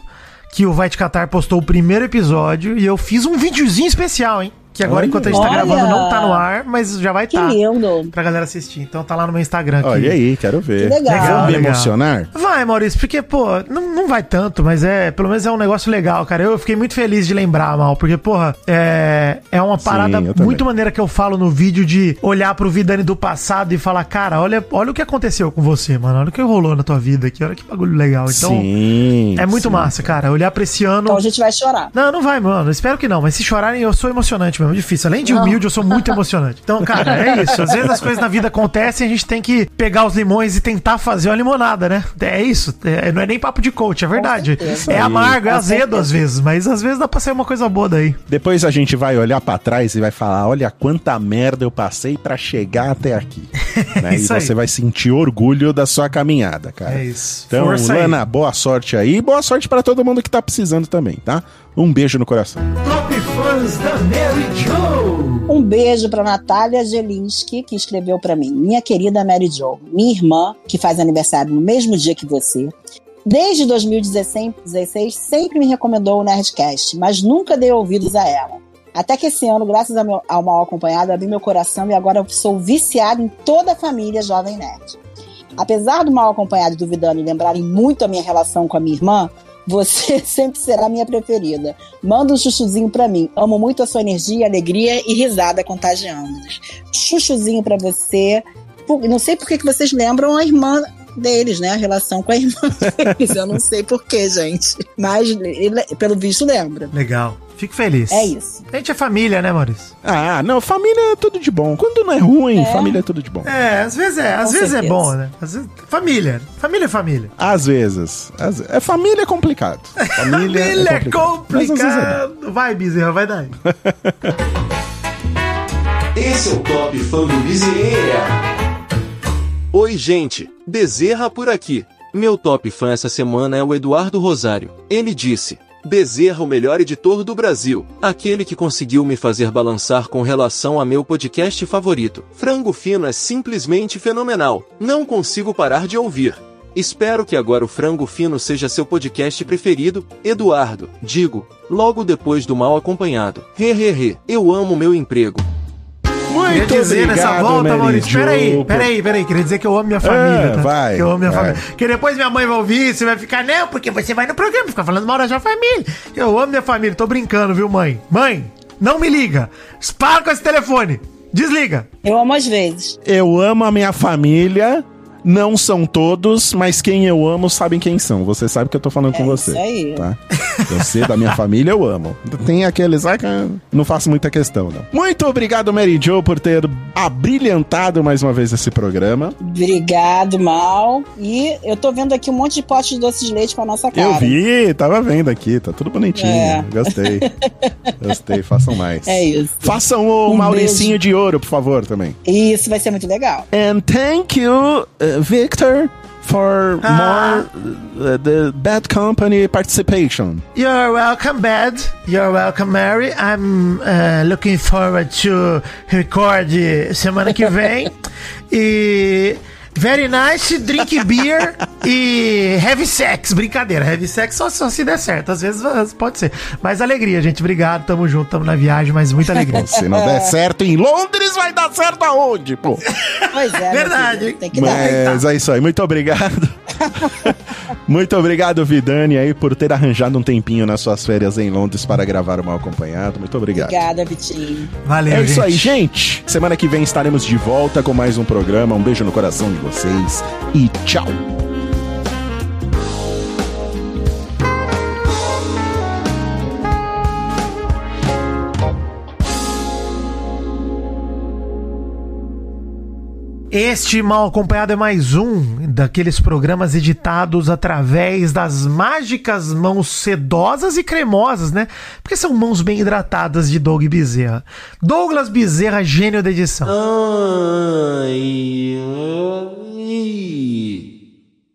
que o Vai Te Catar postou o primeiro episódio e eu fiz um videozinho especial, hein? Que agora, Olha. enquanto a gente tá Olha. gravando, não tá no ar, mas já vai Que estar. lindo. Pra galera assistir. Então tá lá no meu Instagram aqui. Olha aí, quero ver. Que legal. Vamos me Legal. emocionar? Vai, Maurício, porque, pô, não, não vai tanto, mas é, pelo menos é um negócio legal, cara. Eu fiquei muito feliz de lembrar, Mal, porque, porra, é, é uma parada também. muito maneira que eu falo no vídeo de olhar pro Vidani do passado e falar, cara, olha, olha o que aconteceu com você, mano, olha o que rolou na tua vida aqui, olha que bagulho legal. Então, sim. é muito sim. massa, cara, olhar pra esse ano. Então a gente vai chorar. Não, não vai, mano. Espero que não. Mas se chorarem, eu sou emocionante mesmo. É difícil. Além de humilde, eu sou muito emocionante. Então, cara, é isso. Às vezes as coisas na vida acontecem e a gente tem que pegar os limões e tentar fazer uma limonada, né? É isso. É- não é nem papo de coach, é verdade. É amargo, é azedo às vezes. Mas às vezes dá pra sair uma coisa boa daí. Depois a gente vai olhar pra trás e vai falar: olha quanta merda eu passei pra chegar até aqui. né? E Isso aí. você vai sentir orgulho da sua caminhada, cara. É isso. Então, Força aí. Lana, boa sorte aí. E boa sorte pra todo mundo que tá precisando também, tá? Um beijo no coração. Fãs da Mary Joe. Um beijo pra Natália Jelinski, que escreveu pra mim. Minha querida Mary Jo, minha irmã, que faz aniversário no mesmo dia que você. Desde 2016 16, sempre me recomendou o Nerdcast, mas nunca dei ouvidos a ela. Até que esse ano, graças ao, meu, ao mal acompanhado, abri meu coração e agora sou viciado em toda a família Jovem Nerd. Apesar do mal acompanhado e duvidando lembrarem muito a minha relação com a minha irmã, Você sempre será minha preferida. Manda um chuchuzinho pra mim. Amo muito a sua energia, alegria e risada contagiando-nos. Chuchuzinho pra você. Não sei por que vocês lembram a irmã deles, né? A relação com a irmã deles. Eu não sei por que, gente. Mas, ele- pelo visto, lembra. Legal. Fico feliz. É isso. A gente é família, né, Maurício? Ah, não, família é tudo de bom. Quando não é ruim, família é tudo de bom. É, às vezes é. Às Com vezes é bom, né? Às vezes... Família. Família é família. Às vezes. Às- É, família é complicado. Família, Família é complicado. Vezes é complicado. Vai, Bezerra, vai daí. Esse é o Top Fã do Bezerra. Oi, gente, Bezerra por aqui. Meu top fã essa semana é o Eduardo Rosário. Ele disse: Bezerra, o melhor editor do Brasil, aquele que conseguiu me fazer balançar com relação a meu podcast favorito. Frango Fino é simplesmente fenomenal. Não consigo parar de ouvir. Espero que agora o Frango Fino seja seu podcast preferido, Eduardo. Digo, logo depois do mal acompanhado. Hehehe, eu amo meu emprego. Queria Muito dizer nessa obrigado, volta, Mary Maurício. Peraí, peraí, peraí. Queria dizer que eu amo minha família, É, tá? vai, Que eu amo minha vai. família. Que depois minha mãe vai ouvir, você vai ficar, não, porque você vai no programa ficar falando mal da sua família. Eu amo minha família, tô brincando, viu, mãe? Mãe, não me liga. Para com esse telefone. Desliga. Eu amo às vezes. Eu amo a minha família. Não são todos, mas quem eu amo sabem quem são. Você sabe que eu tô falando com você. isso aí. Tá? Você da minha família eu amo. Tem aqueles ah, que não faço muita questão, não. Muito obrigado, Mary Jo, por ter abrilhantado mais uma vez esse programa. Obrigado, Mal. E eu tô vendo aqui um monte de potes de doce de leite com a nossa cara. Eu vi, tava vendo aqui, tá tudo bonitinho. É. Gostei. Gostei, façam mais. É isso. Façam o Um Mauricinho beijo. de ouro, por favor, também. Isso vai ser muito legal. And thank you, uh, Victor, for Ah. more uh, the Bad Company participation. You're welcome, Bad. You're welcome, Mary. I'm uh, looking forward to record semana que vem. e very nice, drink beer e heavy sex. Brincadeira, heavy sex só, só se der certo. Às vezes pode ser. Mas alegria, gente. Obrigado, tamo junto, tamo na viagem, mas muita alegria. Se não der certo em Londres, vai dar certo aonde, pô? Pois é. Verdade, filho, hein? Tem que dar. Mas é isso aí, muito obrigado. muito obrigado, Vidani, aí, por ter arranjado um tempinho nas suas férias em Londres para gravar o Mal Acompanhado. Muito obrigado. Obrigada, Vitinho. Valeu, É isso gente. aí, gente. Semana que vem estaremos de volta com mais um programa. Um beijo no coração de vocês e tchau. Este Mal Acompanhado é mais um daqueles programas editados através das mágicas mãos sedosas e cremosas, né? Porque são mãos bem hidratadas de Doug Bezerra. Douglas Bezerra, gênio da edição. Ai, ai.